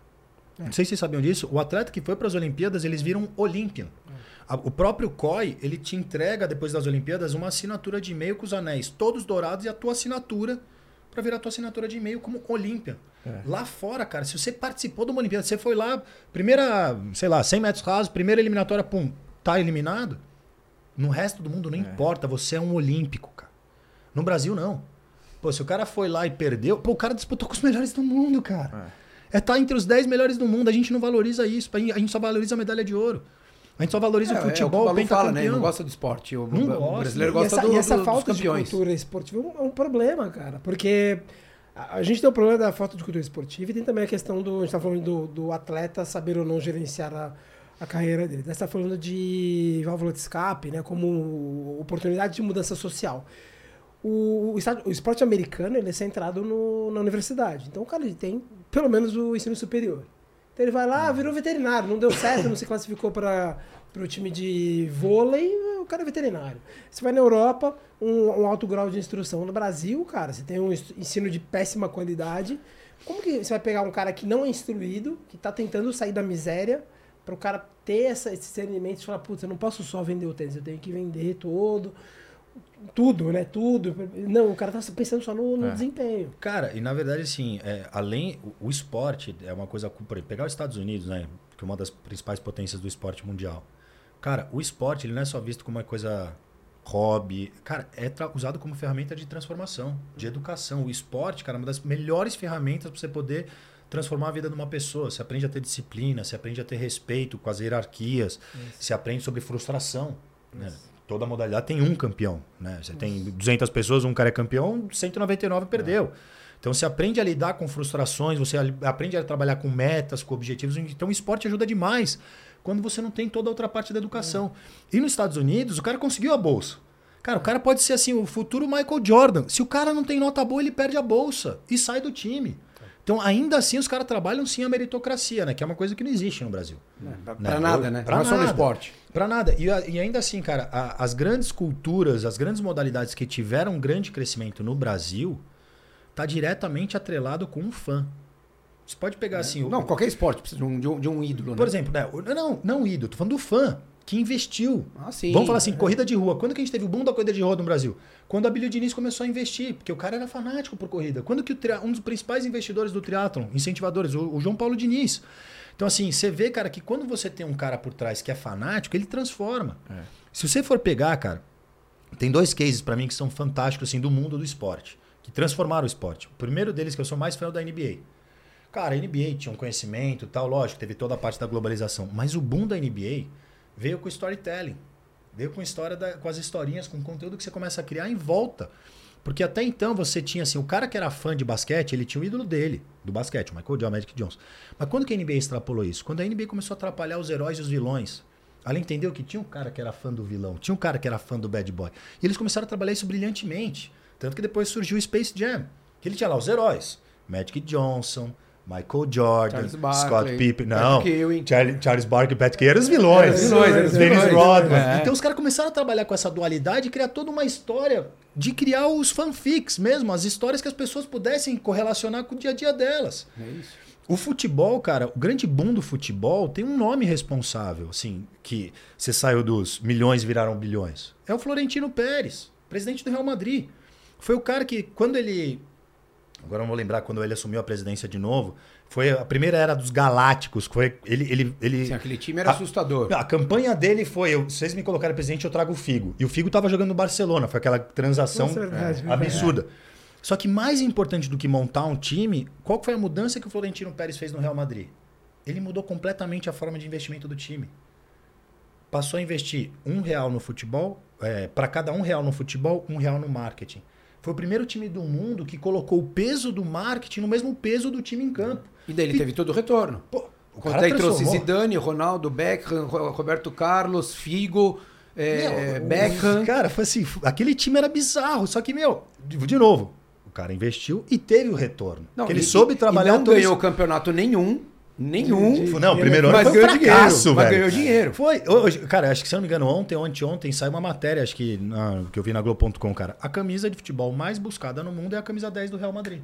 Não sei se vocês sabiam disso. O atleta que foi para as Olimpíadas, eles viram Olympian. A- O próprio COI, ele te entrega depois das Olimpíadas uma assinatura de e-mail com os anéis todos dourados e a tua assinatura para virar a tua assinatura de e-mail como Olympian. Lá fora, cara, se você participou de uma Olimpíada, você foi lá, primeira, sei lá, 100 metros rasos, primeira eliminatória, pum, tá eliminado. No resto do mundo não importa, você é um olímpico, cara. No Brasil, não. Pô, se o cara foi lá e perdeu, pô, o cara disputou com os melhores do mundo, cara. É estar entre os 10 melhores do mundo. A gente não valoriza isso. A gente só valoriza a medalha de ouro. A gente só valoriza É, o é o que futebol, o fala, né? Ele não gosta do esporte. O, Não o gosta. brasileiro E gosta essa, do, e essa do- falta de cultura esportiva é um, é um problema, cara. Porque a, a gente tem o problema da falta de cultura esportiva e tem também a questão do. A gente tá falando do, do atleta saber ou não gerenciar a, a carreira dele. Você está falando de válvula de escape, né? Como oportunidade de mudança social. O, o, esporte americano ele é centrado no- na universidade. Então o cara ele tem pelo menos o ensino superior. Então ele vai lá, virou veterinário, não deu certo, não se classificou para o time de vôlei, o cara é veterinário. Você vai na Europa, um, um alto grau de instrução. No Brasil, cara, você tem um ensino de péssima qualidade. Como que você vai pegar um cara que não é instruído, que está tentando sair da miséria, para o cara ter essa, esse discernimento de falar, putz, eu não posso só vender o tênis, eu tenho que vender todo, tudo, né? Tudo. Não, o cara tá pensando só no, no É. desempenho. Cara, e na verdade, assim, é, além. O, o esporte é uma coisa. Por exemplo, pegar os Estados Unidos, né? Que é uma das principais potências do esporte mundial. Cara, o esporte ele não é só visto como uma coisa hobby. Cara, é usado como ferramenta de transformação, de educação. O esporte, cara, é uma das melhores ferramentas para você poder transformar a vida de uma pessoa. Você aprende a ter disciplina, você aprende a ter respeito com as hierarquias, você aprende sobre frustração. Né? Toda modalidade tem um campeão. Né? Você tem 200 pessoas, um cara é campeão, 199 perdeu. Então você aprende a lidar com frustrações, você aprende a trabalhar com metas, com objetivos. Então o esporte ajuda demais quando você não tem toda a outra parte da educação. E nos Estados Unidos, o cara conseguiu a bolsa. Cara, o cara pode ser assim, o futuro Michael Jordan. Se o cara não tem nota boa, ele perde a bolsa e sai do time. Então, ainda assim, os caras trabalham sim a meritocracia, né? Que é uma coisa que não existe no Brasil. Pra, Né? pra nada, né? Pra não é só no nada. esporte. Pra nada. E, e ainda assim, cara, a- as grandes culturas, as grandes modalidades que tiveram um grande crescimento no Brasil, tá diretamente atrelado com um fã. Você pode pegar assim. o- Não, qualquer esporte precisa de um, de um, ídolo, né? Por exemplo, né? o- Não, não ídolo, tô falando do fã que investiu. Ah, sim. Vamos falar assim, corrida de rua. Quando que a gente teve o boom da corrida de rua no Brasil? Quando a Billy Diniz começou a investir, porque o cara era fanático por corrida. Quando que o tria- um dos principais investidores do triatlon, incentivadores, o, o João Paulo Diniz. Então assim, você vê, cara, que quando você tem um cara por trás que é fanático, ele transforma. É. Se você for pegar, cara, tem dois cases pra mim que são fantásticos assim do mundo do esporte, que transformaram o esporte. O primeiro deles que eu sou mais fã é o da NBA. Cara, a NBA tinha um conhecimento e tal, lógico, teve toda a parte da globalização, mas o boom da NBA veio com storytelling. Veio com história da- com as historinhas, com conteúdo que você começa a criar em volta. Porque até então você tinha assim, o cara que era fã de basquete, ele tinha o ídolo dele, do basquete, o Michael Jordan, Magic Johnson. Mas quando que a NBA extrapolou isso? Quando a NBA começou a atrapalhar os heróis e os vilões. Ela entendeu que tinha um cara que era fã do vilão, tinha um cara que era fã do bad boy. E eles começaram a trabalhar isso brilhantemente. Tanto que depois surgiu o Space Jam. Que ele tinha lá os heróis. Magic Johnson, Michael Jordan, Charles Scott Pippen. Não, Ewing. Charles Barkley e Patrick eram os vilões. Eram vilões, eram Dennis. Rodman. É. Então os caras começaram a trabalhar com essa dualidade e criar toda uma história de criar os fanfics mesmo, as histórias que as pessoas pudessem correlacionar com o dia a dia delas. É isso. O futebol, cara, o grande boom do futebol tem um nome responsável, assim, que você saiu dos milhões viraram bilhões. É o Florentino Pérez, presidente do Real Madrid. Foi o cara que, quando ele. Agora não vou lembrar quando ele assumiu a presidência de novo. Foi a primeira era dos Galácticos. Foi, ele, ele, ele, Sim, aquele time era a, assustador. A campanha dele foi: eu, vocês me colocaram presidente, eu trago o Figo. E o Figo tava jogando no Barcelona. Foi aquela transação Nossa, é verdade, é, absurda. Só que mais importante do que montar um time, qual foi a mudança que o Florentino Pérez fez no Real Madrid? Ele mudou completamente a forma de investimento do time. Passou a investir um real no futebol, é, para cada um real no futebol, um real no marketing. Foi o primeiro time do mundo que colocou o peso do marketing no mesmo peso do time em campo. E daí ele teve todo o retorno. Pô, o cara trouxe. Zidane, Ronaldo, Beckham, Ro- Roberto Carlos, Figo, é, Meu, Beckham. Cara, foi assim, aquele time era bizarro, só que, meu, de, novo, o cara investiu e teve o retorno. Porque ele e- soube e trabalhar não todo ganhou esse- campeonato nenhum. Nenhum. Não, o primeiro ano mas foi um fracasso, dinheiro. Mas velho. ganhou dinheiro. Foi. Hoje, cara, acho que se eu não me engano, ontem ou anteontem saiu uma matéria, acho que, na- que eu vi na Globo.com, cara. A camisa de futebol mais buscada no mundo é a camisa 10 do Real Madrid.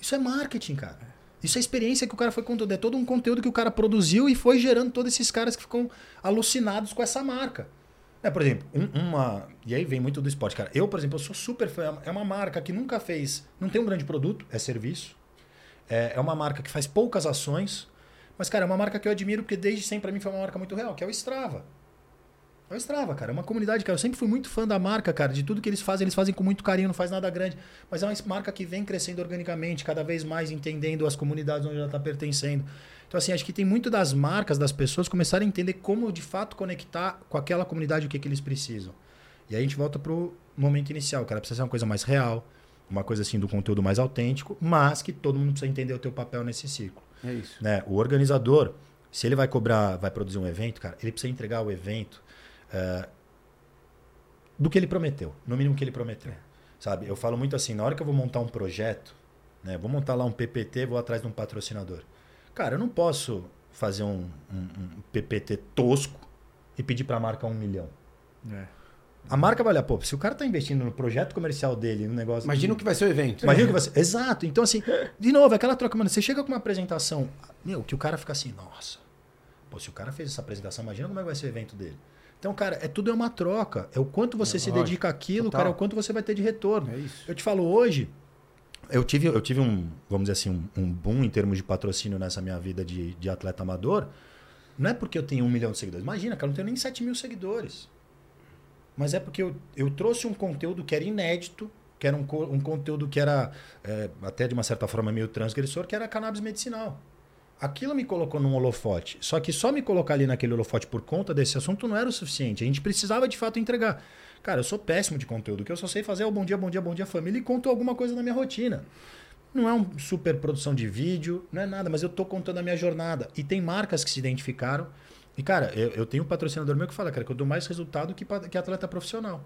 Isso é marketing, cara. Isso é experiência que o cara foi conteúdo. É todo um conteúdo que o cara produziu e foi gerando todos esses caras que ficam alucinados com essa marca. É, por exemplo, um- uma. E aí vem muito do esporte, cara. Eu, por exemplo, eu sou super fã. É uma marca que nunca fez. Não tem um grande produto, é serviço. É, é uma marca que faz poucas ações. Mas, cara, é uma marca que eu admiro porque desde sempre pra mim foi uma marca muito real, que é o Strava. É o Strava, cara. É uma comunidade, cara. Eu sempre fui muito fã da marca, cara. De tudo que eles fazem, eles fazem com muito carinho, não faz nada grande. Mas é uma marca que vem crescendo organicamente, cada vez mais entendendo as comunidades onde ela está pertencendo. Então, assim, acho que tem muito das marcas, das pessoas começarem a entender como de fato conectar com aquela comunidade o que, que eles precisam. E aí a gente volta pro momento inicial, cara. Precisa ser uma coisa mais real, uma coisa assim do conteúdo mais autêntico, mas que todo mundo precisa entender o teu papel nesse ciclo É isso. né? O organizador, se ele vai cobrar, vai produzir um evento, cara, ele precisa entregar o evento eh, do que ele prometeu, no mínimo que ele prometeu, sabe? Eu falo muito assim, na hora que eu vou montar um projeto, né? Vou montar lá um PPT, vou atrás de um patrocinador. Cara, eu não posso fazer um, um- um PPT tosco e pedir para a marca um milhão. A marca vai olhar, pô, se o cara tá investindo no projeto comercial dele, no negócio. Imagina o que vai ser o evento. Imagina que você. Exato. Então, assim, de novo, aquela troca, mano. Você chega com uma apresentação, meu, que o cara fica assim, nossa. Pô, se o cara fez essa apresentação, imagina como é que vai ser o evento dele. Então, cara, é tudo é uma troca. É o quanto você É, se lógico. dedica àquilo, Total. cara, é o quanto você vai ter de retorno. É isso. Eu te falo hoje, eu tive, eu tive um, vamos dizer assim, um, um boom em termos de patrocínio nessa minha vida de, de atleta amador. Não é porque eu tenho um milhão de seguidores. Imagina, cara, eu não tenho nem 7 mil seguidores. Mas é porque eu, eu trouxe um conteúdo que era inédito, que era um, um conteúdo que era é, até de uma certa forma meio transgressor, que era cannabis medicinal. Aquilo me colocou num holofote. Só que só me colocar ali naquele holofote por conta desse assunto não era o suficiente. A gente precisava de fato entregar. Cara, eu sou péssimo de conteúdo. O que eu só sei fazer é o bom dia, bom dia, bom dia, família e conto alguma coisa da minha rotina. Não é uma super produção de vídeo, não é nada, mas eu tô contando a minha jornada. E tem marcas que se identificaram. E, cara, eu, eu tenho um patrocinador meu que fala, cara, que eu dou mais resultado que, que atleta profissional.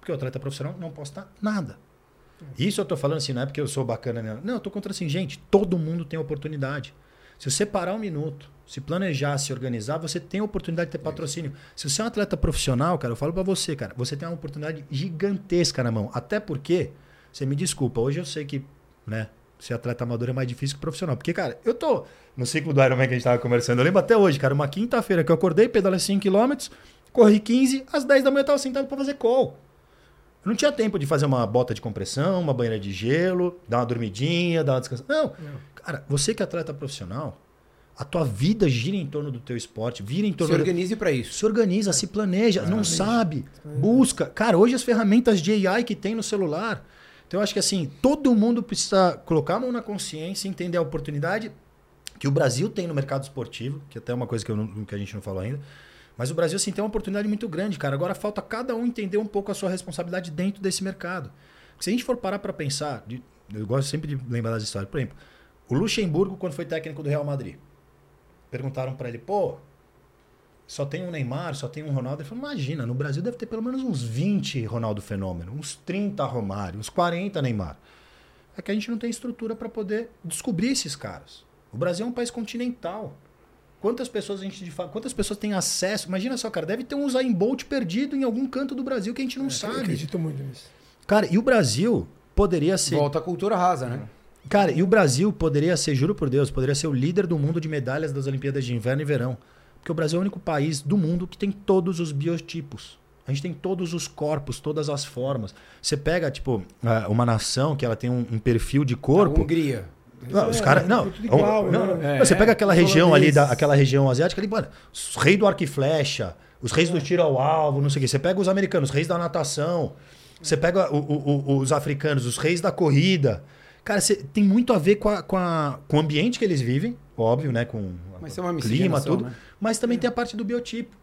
Porque o atleta profissional não posta nada. Isso eu tô falando assim, não é porque eu sou bacana. né? Não, eu tô contra assim, gente, todo mundo tem oportunidade. Se você parar um minuto, se planejar, se organizar, você tem a oportunidade de ter patrocínio. Se você é um atleta profissional, cara, eu falo pra você, cara, você tem uma oportunidade gigantesca na mão. Até porque, você me desculpa, hoje eu sei que, né, ser atleta amador é mais difícil que profissional. Porque, cara, eu tô no ciclo do Ironman que a gente tava conversando, eu lembro até hoje, cara, uma quinta-feira que eu acordei, pedalei 5km, corri 15, às 10 da manhã eu tava sentado pra fazer call. Eu não tinha tempo de fazer uma bota de compressão, uma banheira de gelo, dar uma dormidinha, dar uma descansada. Não. Cara, você que é atleta profissional, a tua vida gira em torno do teu esporte, vira em Se torno do... organize para isso. Se organiza, se planeja, não sabe, busca. Cara, hoje as ferramentas de AI que tem no celular. Então eu acho que assim, todo mundo precisa colocar a mão na consciência, entender a oportunidade que o Brasil tem no mercado esportivo, que até é uma coisa que, não- que a gente não falou ainda. Mas o Brasil, assim, tem uma oportunidade muito grande, cara. Agora falta cada um entender um pouco a sua responsabilidade dentro desse mercado. Porque se a gente for parar para pensar, eu gosto sempre de lembrar das histórias. Por exemplo, o Luxemburgo, quando foi técnico do Real Madrid, perguntaram para ele, pô, só tem um Neymar, só tem um Ronaldo. Ele falou, imagina, no Brasil deve ter pelo menos uns 20 Ronaldo Fenômeno, uns 30 Romário, uns 40 Neymar. É que a gente não tem estrutura para poder descobrir esses caras. O Brasil é um país continental. Quantas pessoas a gente de fa- quantas pessoas têm acesso? Imagina só, cara, deve ter um Usain Bolt perdido em algum canto do Brasil que a gente não Eu sabe. acredito muito nisso. Cara, e o Brasil poderia ser Volta à cultura rasa, né? Cara, e o Brasil poderia ser, juro por Deus, poderia ser o líder do mundo de medalhas das Olimpíadas de Inverno e Verão. Porque o Brasil é o único país do mundo que tem todos os biotipos. A gente tem todos os corpos, todas as formas. Você pega, tipo, uma nação que ela tem um, um perfil de A corpo. Hungria. Não, os É, caras. é Não, tudo igual, não, né? não, você pega aquela região ali, da, aquela região asiática ali, mano, os reis do arco e flecha, os reis do tiro ao alvo, não sei o quê. Você pega os americanos, os reis da natação. Você pega o- o- o- os africanos, os reis da corrida. Cara, você, tem muito a ver com, a- com, a- com o ambiente que eles vivem, óbvio, né? Com Mas é uma clima, tudo. né? Mas também tem a parte do biotipo.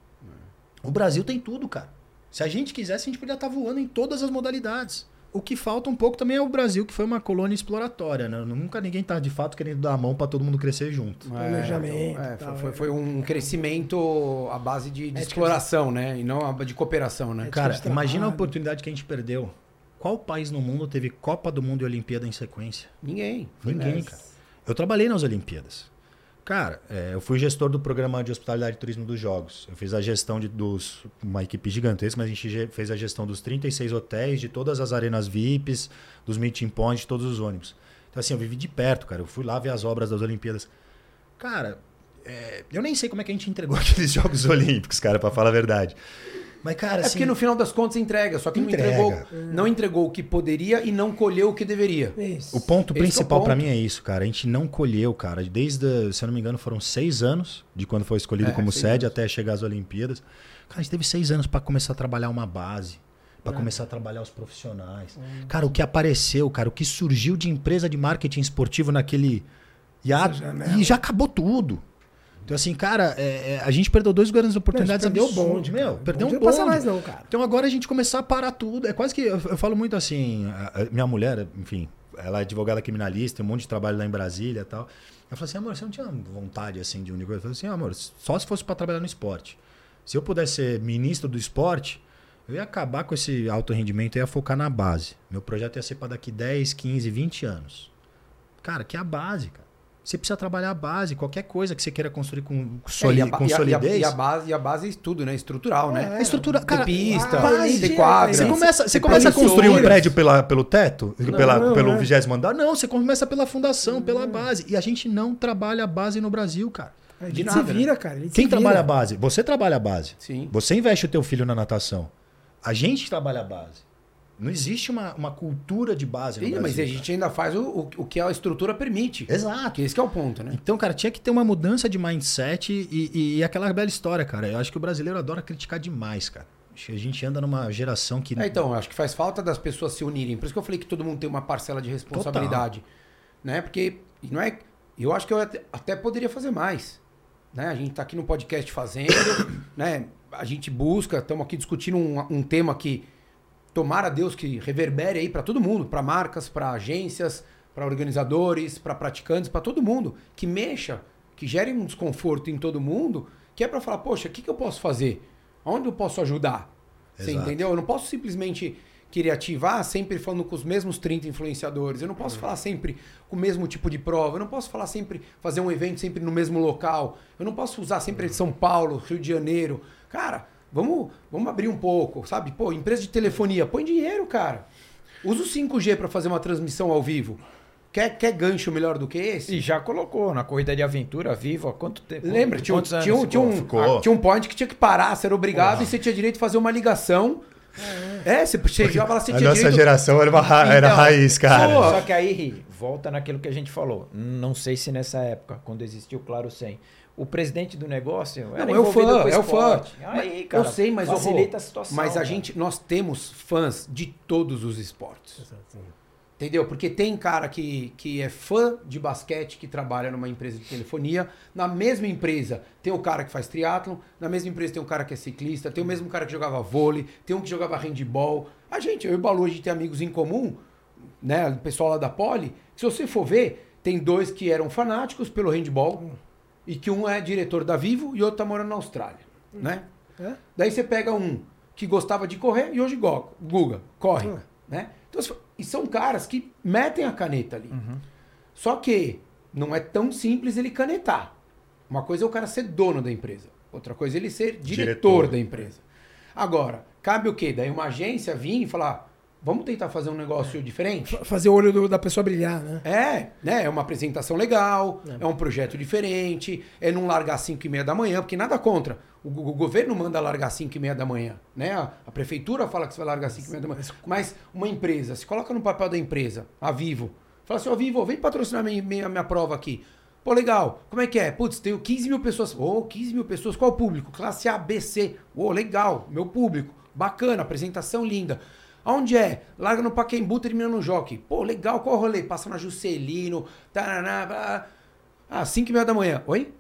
O Brasil tem tudo, cara. Se a gente quisesse, a gente podia estar voando em todas as modalidades. O que falta um pouco também é o Brasil, que foi uma colônia exploratória, né? Nunca ninguém tá de fato querendo dar a mão para todo mundo crescer junto. Planejamento É, tal, foi, é. foi um crescimento à base de, de Ética exploração, né? E não a- de cooperação, né? Ética Cara, imagina a oportunidade que a gente perdeu. Qual país no mundo teve Copa do Mundo e Olimpíada em sequência? Ninguém. Ninguém, cara. Eu trabalhei nas Olimpíadas. Cara, é, eu fui gestor do programa de hospitalidade e turismo dos Jogos. Eu fiz a gestão de dos uma equipe gigantesca, mas a gente ge- fez a gestão dos 36 hotéis, de todas as arenas VIPs, dos meeting points, de todos os ônibus. Então assim, eu vivi de perto, cara. Eu fui lá ver as obras das Olimpíadas. Cara, é, eu nem sei como é que a gente entregou aqueles Jogos Olímpicos, cara, pra falar a verdade. Mas cara, É assim, porque no final das contas entrega, só que Entrega. não entregou, não entregou o que poderia e não colheu o que deveria. Isso. O ponto Esse é principal pra ponto. mim é isso, cara. A gente não colheu, cara. Desde, se eu não me engano, foram seis anos de quando foi escolhido É, como sede anos. até chegar às Olimpíadas. Cara, a gente teve seis anos pra começar a trabalhar uma base, É. pra começar a trabalhar os profissionais. Cara, o que apareceu, cara, o que surgiu de empresa de marketing esportivo naquele hiato, janela. e já acabou tudo. Então, assim, cara, é- é, a gente perdeu dois grandes oportunidades. perdeu o absurdas. bonde. Meu, cara. perdeu um Bonde bonde. Não passa mais não, cara. Então agora a gente começar a parar tudo. É quase que. Eu, eu falo muito assim. a- a minha mulher, enfim, ela é advogada criminalista, tem um monte de trabalho lá em Brasília e tal. Eu falei assim, amor, você não tinha vontade assim de unir? Eu falei assim, amor, só se fosse para trabalhar no esporte. Se eu pudesse ser ministro do esporte, eu ia acabar com esse alto rendimento e ia focar na base. Meu projeto ia ser para daqui 10, 15, 20 Cara, que é a base, cara. Você precisa trabalhar a base, qualquer coisa que você queira construir com, soli É, e, a, com e a- solidez. e a base, e a base é tudo, né? Estrutural, né? É estrutura, cara, pista, base de- quadra. Você começa, você começa a construir um prédio pela, pelo teto, pela, não, pelo é. vigésimo andar? Não, você começa pela fundação, pela base. E a gente não trabalha a base no Brasil, cara. Ele De se nada, né? vira, cara. ele se Quem vira. trabalha a base? Você trabalha a base. Sim. Você investe o teu filho na natação. A gente trabalha a base. Não existe uma, uma cultura de base no Sim, Brasil. mas a cara. gente ainda faz o, o, o que a estrutura permite. Exato. Que esse que é o ponto, né? Então, cara, tinha que ter uma mudança de mindset e, e- e aquela bela história, cara. Eu acho que o brasileiro adora criticar demais, cara. A gente anda numa geração que. É, então, acho que faz falta das pessoas se unirem. Por isso que eu falei que todo mundo tem uma parcela de responsabilidade. Né? Porque não é. Eu acho que eu até, até poderia fazer mais. Né? A gente tá aqui no podcast fazendo, né? A gente busca, estamos aqui discutindo um, um tema que tomara Deus que reverbere aí para todo mundo, para marcas, para agências, para organizadores, para praticantes, para todo mundo, que mexa, que gere um desconforto em todo mundo, que é para falar, poxa, o que, que eu posso fazer? Onde eu posso ajudar? Você Exato. entendeu? Eu não posso simplesmente querer ativar sempre falando com os mesmos 30 influenciadores. Eu não posso falar sempre com o mesmo tipo de prova. Eu não posso falar sempre, fazer um evento sempre no mesmo local. Eu não posso usar sempre São Paulo, Rio de Janeiro. Cara, vamos, vamos abrir um pouco, sabe? Pô, empresa de telefonia, põe dinheiro, cara. Usa o 5G para fazer uma transmissão ao vivo. Quer, quer gancho melhor do que esse? E já colocou na corrida de aventura viva há quanto tempo? Lembra? Tinha, um- anos tinha, um, tinha, um, tinha um point que tinha que parar, você era obrigado e você tinha direito de fazer uma ligação. É, você chegava lá, você A tinha nossa direito... geração era, uma ra- era Então, raiz, cara. pô, Só que aí, Ri, volta naquilo que a gente falou. Não sei se nessa época, quando existiu o Claro 100, o presidente do negócio era Não, é o fã, é o fã. Aí, cara, eu sei, mas facilita a situação. Mas a cara. gente, nós temos fãs de todos os esportes. Entendeu? Porque tem cara que, que é fã de basquete que trabalha numa empresa de telefonia. Na mesma empresa tem o cara que faz triatlon. Na mesma empresa tem um cara que é ciclista. Tem o mesmo cara que jogava vôlei. Tem um que jogava handball. A gente, eu e o Balu, a gente tem amigos em comum, né? O pessoal lá da Poli. Se você for ver, tem dois que eram fanáticos pelo handball. E que um é diretor da Vivo e outro tá morando na Austrália. Né? É? Daí você pega um que gostava de correr e hoje go- Guga, corre. Ah. Né? Então, e são caras que metem a caneta ali. Só que não é tão simples ele canetar. Uma coisa é o cara ser dono da empresa. Outra coisa é ele ser diretor, Diretor. da empresa. Agora, cabe o quê? Daí uma agência vir e falar, Vamos tentar fazer um negócio diferente? Fazer o olho do- da pessoa brilhar, né? É, né? É uma apresentação legal, é, um projeto diferente, é não largar às 5 e meia da manhã, porque nada contra. O, o governo manda largar às 5 e meia da manhã, né? A, a prefeitura fala que você vai largar às 5 e meia da manhã. Mas uma empresa, se coloca no papel da empresa, a Vivo, fala assim, ó Vivo, vem patrocinar minha, minha, minha prova aqui. Pô, legal. Como é que é? Putz, tenho 15 mil pessoas. Ô, 15 mil pessoas. Qual o público? Classe A, B, C. Ô, legal. Meu público. Bacana, apresentação linda. Aonde é? Larga no Paquembu, termina no Jockey. Pô, legal. Qual o rolê? Passa na Juscelino. Taraná, blá. Ah, 5 e meia da manhã. Oi?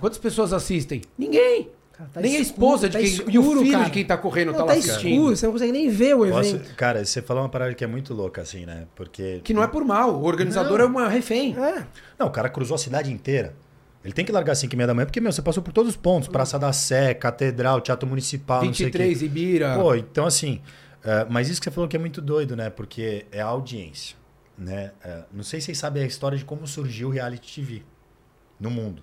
Quantas pessoas assistem? Ninguém. Cara, tá nem a escuro, esposa de tá quem. e o escuro, filho cara. de quem tá correndo Não, tá tá lá assistindo. escuro, você não consegue nem ver o Posso- evento. cara, você falou uma parada que é muito louca, assim, né? Porque. Que não é por mal. O organizador Não. é uma refém. É. Não, o cara cruzou a cidade inteira. Ele tem que largar às 5 e meia da manhã, porque, meu, você passou por todos os pontos. Praça da Sé, Catedral, Teatro Municipal, não sei o quê. 23, Ibira. Pô, então assim, é, mas isso que você falou que é muito doido, né? Porque é a audiência, né? É, não sei se vocês sabem a história de como surgiu o reality TV no mundo.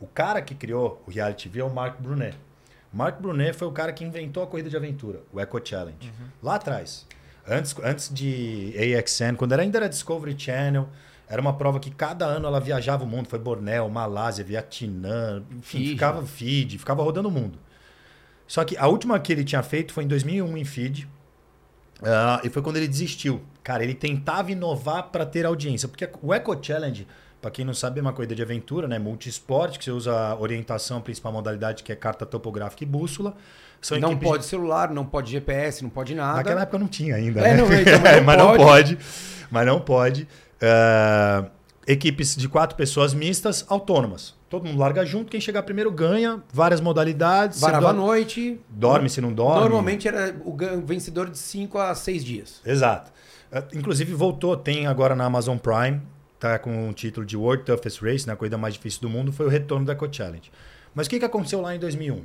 O cara que criou o reality TV é o Mark Brunet. Mark Brunet foi o cara que inventou a corrida de aventura, o Eco Challenge. Lá atrás, antes, antes de AXN, quando era ainda era Discovery Channel, era uma prova que cada ano ela viajava o mundo. Foi Bornéu, Malásia, Vietnã, enfim, Fiji. ficava Fiji, ficava rodando o mundo. Só que a última que ele tinha feito foi em 2001 em Fiji. Ah, e foi quando ele desistiu. Cara, ele tentava inovar para ter audiência. Porque o Eco Challenge, para quem não sabe, é uma corrida de aventura, né? Multisport, que você usa orientação, a principal modalidade, que é carta topográfica e bússola. São não pode celular, não pode GPS, não pode nada. Naquela época não tinha ainda, É, né? não, então, mas não mas não pode. Mas não pode. Ah, equipes de quatro pessoas mistas, autônomas. Todo mundo larga junto, quem chegar primeiro ganha, várias modalidades. Varava à dorme, noite. dorme se não dorme. Normalmente era o vencedor de 5 a 6 dias. Exato. Ah, Inclusive voltou, tem agora na Amazon Prime, tá com o título de World Toughest Race, na corrida mais difícil do mundo, foi o retorno da Eco Challenge. Mas o que, que aconteceu lá em 2001?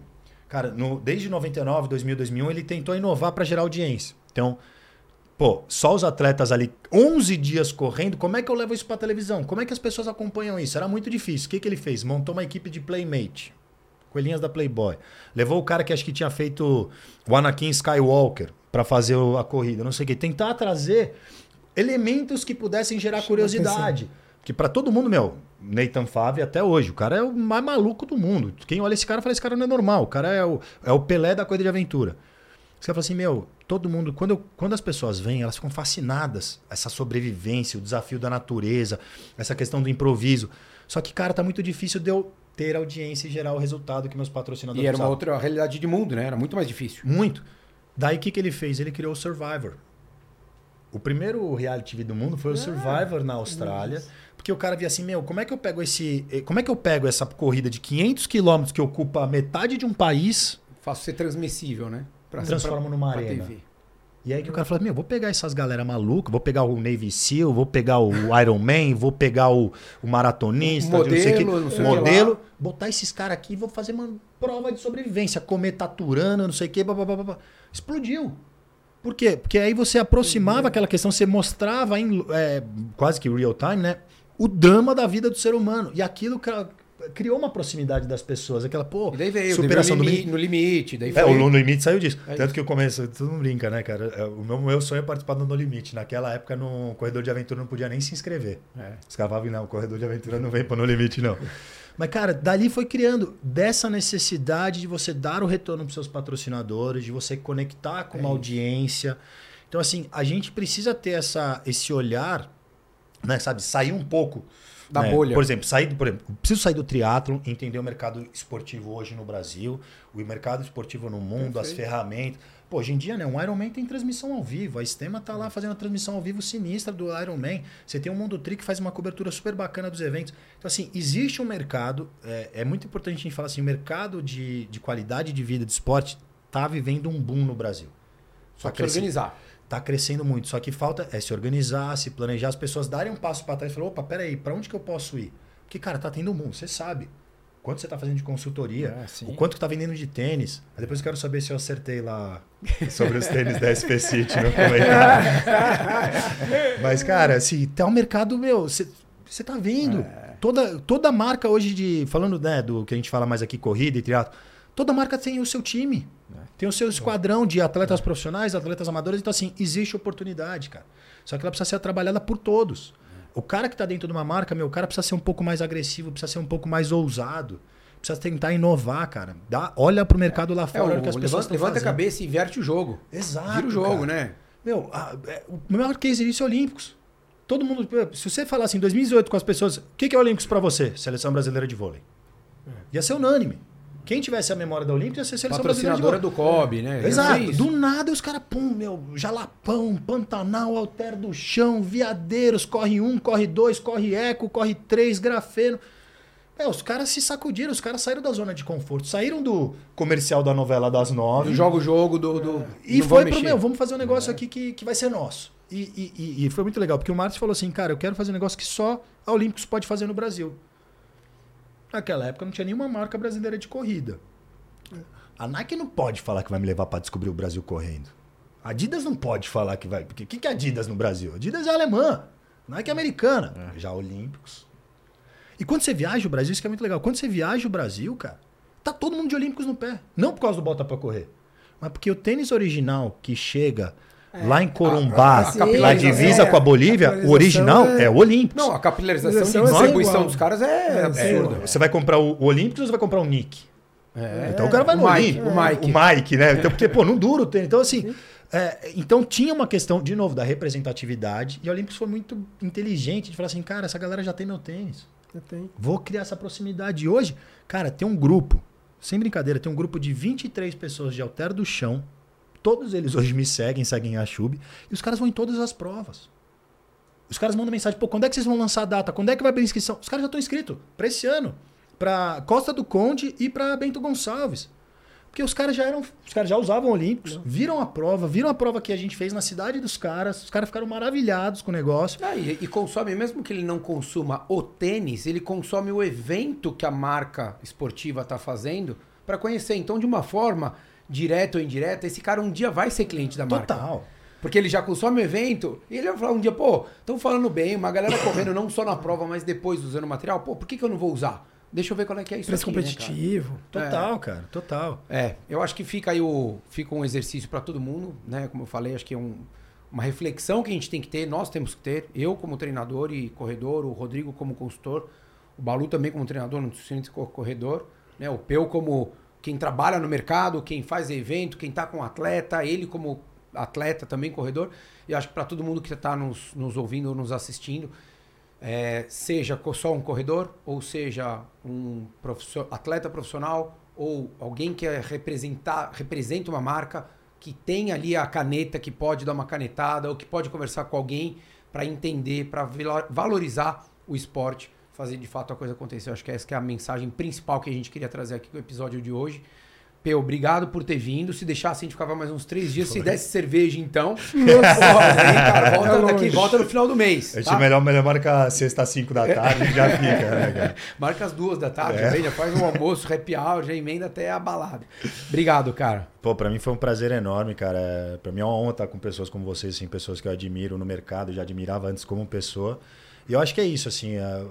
Cara, no, desde 99, 2000, 2001, ele tentou inovar para gerar audiência. Então, pô, só os atletas ali 11 dias correndo, como é que eu levo isso para televisão? Como é que as pessoas acompanham isso? Era muito difícil. O que, que ele fez? Montou uma equipe de Playmate. Coelhinhas da Playboy. Levou o cara que acho que tinha feito o Anakin Skywalker para fazer a corrida, não sei o quê. Tentar trazer elementos que pudessem gerar curiosidade. Que para todo mundo, meu, Nathan Favre até hoje, o cara é o mais maluco do mundo. Quem olha esse cara fala, esse cara não é normal, o cara é o, é o Pelé da corrida de aventura. Você fala assim, meu, todo mundo, quando, eu- quando as pessoas vêm, elas ficam fascinadas. Essa sobrevivência, o desafio da natureza, essa questão do improviso. Só que, cara, tá muito difícil de eu ter audiência e gerar o resultado que meus patrocinadores E era uma precisavam. outra realidade de mundo, né? Era muito mais difícil. Muito. Daí o que, que ele fez? Ele criou o Survivor. O primeiro reality TV do mundo foi o Survivor na Austrália. Porque o cara via assim, meu, como é que eu pego esse. eh, Como é que eu pego essa corrida de 500 quilômetros que ocupa metade de um país Faço ser transmissível, né? Pra, Transforma numa pra arena. TV. E aí que o cara fala, meu, vou pegar essas galera maluca, vou pegar o Navy SEAL, vou pegar o Iron Man, vou pegar o, o maratonista, O não sei modelo, não sei o que modelo, lá. botar esses caras aqui e vou fazer uma prova de sobrevivência, comer taturana, não sei o quê, blá, blá, blá, blá. explodiu. Por quê? Porque aí você aproximava aquela questão, você mostrava em é, quase que real time, né? O drama da vida do ser humano. E aquilo criou uma proximidade das pessoas. Aquela, pô, E daí veio, superação superação do no, mini- limi, no limite. Daí é, foi... o No Limite saiu disso. É Tanto que eu começo, todo mundo brinca, né, cara? É, O meu, meu sonho é participar do No Limite. Naquela época, no corredor de aventura, não podia nem se inscrever. É. Os falavam, não, o corredor de aventura não vem para No Limite, não. Mas, cara, dali foi criando dessa necessidade de você dar o retorno para seus patrocinadores, de você conectar com É uma isso. audiência. Então, assim, a gente precisa ter essa, esse olhar, né, sabe? Sair um pouco Da né? bolha. Por exemplo, sair, do- por exemplo, preciso sair do triatlo, entender o mercado esportivo hoje no Brasil, o mercado esportivo no mundo, as Perfeito. ferramentas. Pô, hoje em dia, né, um Ironman tem transmissão ao vivo. A Estema tá lá fazendo a transmissão ao vivo sinistra do Ironman. Você tem o Mundo Tri que faz uma cobertura super bacana dos eventos. Então, assim, existe um mercado, é, é muito importante a gente falar assim, o mercado de, de qualidade de vida de esporte tá vivendo um boom no Brasil. Só Tá que crescendo- organizar. Tá crescendo muito. Só que falta é se organizar, se planejar, as pessoas darem um passo para trás e falar, opa, peraí, para onde que eu posso ir? Porque, cara, tá tendo um mundo, você sabe. Quanto você tá fazendo de consultoria, É, sim. o quanto que tá vendendo de tênis. Aí depois eu quero saber se eu acertei lá sobre os tênis da SP City no comentário. Mas, cara, assim, tá um mercado, meu, você tá vendo. Toda, toda marca hoje de. Falando né, do que a gente fala mais aqui, corrida e triatlo. Toda marca tem o seu time. Tem o seu esquadrão de atletas profissionais, atletas amadores. Então, assim, existe oportunidade, cara. Só que ela precisa ser trabalhada por todos. O cara que está dentro de uma marca, meu, o cara precisa ser um pouco mais agressivo, precisa ser um pouco mais ousado. Precisa tentar inovar, cara. Dá, olha pro mercado lá É, fora, olha o que as pessoas levanta, levanta a cabeça e inverte o jogo. Exato. Vira o jogo, cara. né? Meu, a- é, o maior case disso é Olímpicos. Todo mundo. Se você falar assim, em 2018 com as pessoas, o que que é Olímpicos pra você? Seleção brasileira de vôlei. Ia ser unânime. Quem tivesse a memória da Olímpicos ia ser a seleção brasileira de do COB, né? Exato. É. Do nada os caras, pum, meu, Jalapão, Pantanal, Alter do Chão, Viadeiros, corre um, corre dois, corre eco, corre três, grafeno. É, os caras se sacudiram, os caras saíram da zona de conforto, saíram do comercial da novela das nove. Do jogo jogo do. do E não foi pro meu, vamos fazer um negócio aqui que, que vai ser nosso. E, e- e- e foi muito legal, porque o Marcos falou assim, cara, eu quero fazer um negócio que só a Olímpicos pode fazer no Brasil. Naquela época não tinha nenhuma marca brasileira de corrida. A Nike não pode falar que vai me levar para descobrir o Brasil correndo. A Adidas não pode falar que vai. Porque o que, que é Adidas no Brasil? Adidas é alemã. Nike é americana. Já Olímpicos. E quando você viaja o Brasil, isso que é muito legal. Quando você viaja o Brasil, cara, tá todo mundo de Olímpicos no pé. Não por causa do bota pra correr. Mas porque o tênis original que chega lá em Corumbá, a- a na divisa é, com a Bolívia, a o original é, é- o Olímpicos. Não, a capilarização de Distribuição é distribuição dos caras é, É, absurda. Você vai comprar o o Olímpicos ou você vai comprar o Nick? É. Então o cara vai O no Mike, Olímpicos. o Mike. O Mike, né? Então, porque, pô, não dura o tênis. Então, assim. é, então tinha uma questão, de novo, da representatividade. E o Olímpicos foi muito inteligente de falar assim, cara, essa galera já tem meu tênis. Eu tenho. Vou criar essa proximidade. E hoje, cara, tem um grupo, sem brincadeira, tem um grupo de 23 pessoas de Alter do Chão. Todos eles hoje me seguem, seguem a Chub. E os caras vão em todas as provas. Os caras mandam mensagem, pô, quando é que vocês vão lançar a data? Quando é que vai abrir a inscrição? Os caras já estão inscritos para esse ano. Para Costa do Conde e para Bento Gonçalves. Porque os caras já eram. Os caras já usavam Olímpicos, viram a prova, viram a prova que a gente fez na cidade dos caras. Os caras ficaram maravilhados com o negócio. Ah, e, e consome, mesmo que ele não consuma o tênis, ele consome o evento que a marca esportiva está fazendo para conhecer. Então, de uma forma direta ou indireta, esse cara um dia vai ser cliente da marca. Total. Porque ele já consome o evento e ele vai falar um dia, pô, estão falando bem, uma galera correndo não só na prova, mas depois usando o material, pô, por que, que eu não vou usar? Deixa eu ver qual é que é isso Preço aqui, né, cara? competitivo. Total, cara. Total. É, eu acho que fica aí o, fica um exercício para todo mundo, né? Como eu falei, acho que é um, uma reflexão que a gente tem que ter, nós temos que ter, eu como treinador e corredor, o Rodrigo como consultor, o Balu também como treinador, nutricionista e corredor, né? O Peu como quem trabalha no mercado, quem faz evento, quem tá com atleta, ele como atleta também, corredor. E acho que para todo mundo que está nos, nos ouvindo ou nos assistindo, é, seja só um corredor, ou seja um atleta profissional, ou alguém que é representar, representa uma marca, que tem ali a caneta, que pode dar uma canetada, ou que pode conversar com alguém para entender, para valorizar o esporte, fazer de fato a coisa acontecer. Eu acho que essa que é a mensagem principal que a gente queria trazer aqui com o episódio de hoje. Peu, obrigado por ter vindo. Se deixasse, a gente ficava mais uns três dias. Se desse cerveja, então. Porra, aí, cara, volta, É daqui, volta no final do mês. A gente tá? melhor, melhor marca sexta às 5 da tarde já fica, né, cara? Marca as duas da tarde, É. já, faz um almoço, happy hour, já emenda até a balada. Obrigado, cara. Pô, pra mim foi um prazer enorme, cara. É, Pra mim é uma honra estar com pessoas como vocês, assim, pessoas que eu admiro no mercado, já admirava antes como pessoa. E eu acho que é isso, assim, é, é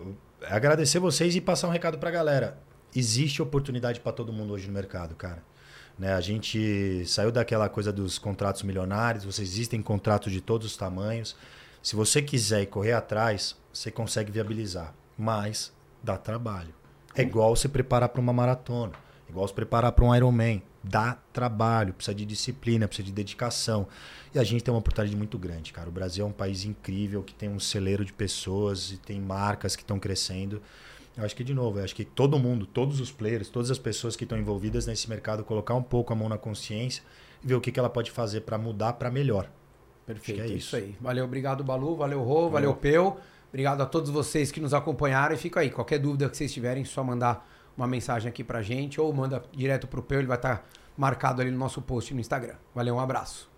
agradecer vocês e passar um recado pra galera. Existe oportunidade pra todo mundo hoje no mercado, cara. Né, a gente saiu daquela coisa dos contratos milionários, vocês existem contratos de todos os tamanhos. Se você quiser correr atrás, você consegue viabilizar, mas dá trabalho. É igual se preparar para uma maratona, igual se preparar para um Ironman. Dá trabalho, precisa de disciplina, precisa de dedicação. E a gente tem uma oportunidade muito grande, cara. O Brasil é um país incrível que tem um celeiro de pessoas e tem marcas que estão crescendo. Eu acho que, de novo, eu acho que todo mundo, todos os players, todas as pessoas que estão envolvidas nesse mercado, colocar um pouco a mão na consciência e ver o que, que ela pode fazer para mudar para melhor. Perfeito, é é isso isso. aí. Valeu, obrigado, Balu, valeu, Rô, valeu, Peu. Obrigado a todos vocês que nos acompanharam. E fica aí, qualquer dúvida que vocês tiverem, só mandar uma mensagem aqui pra gente ou manda direto pro Peu, ele vai estar marcado ali no nosso post no Instagram. Valeu, um abraço.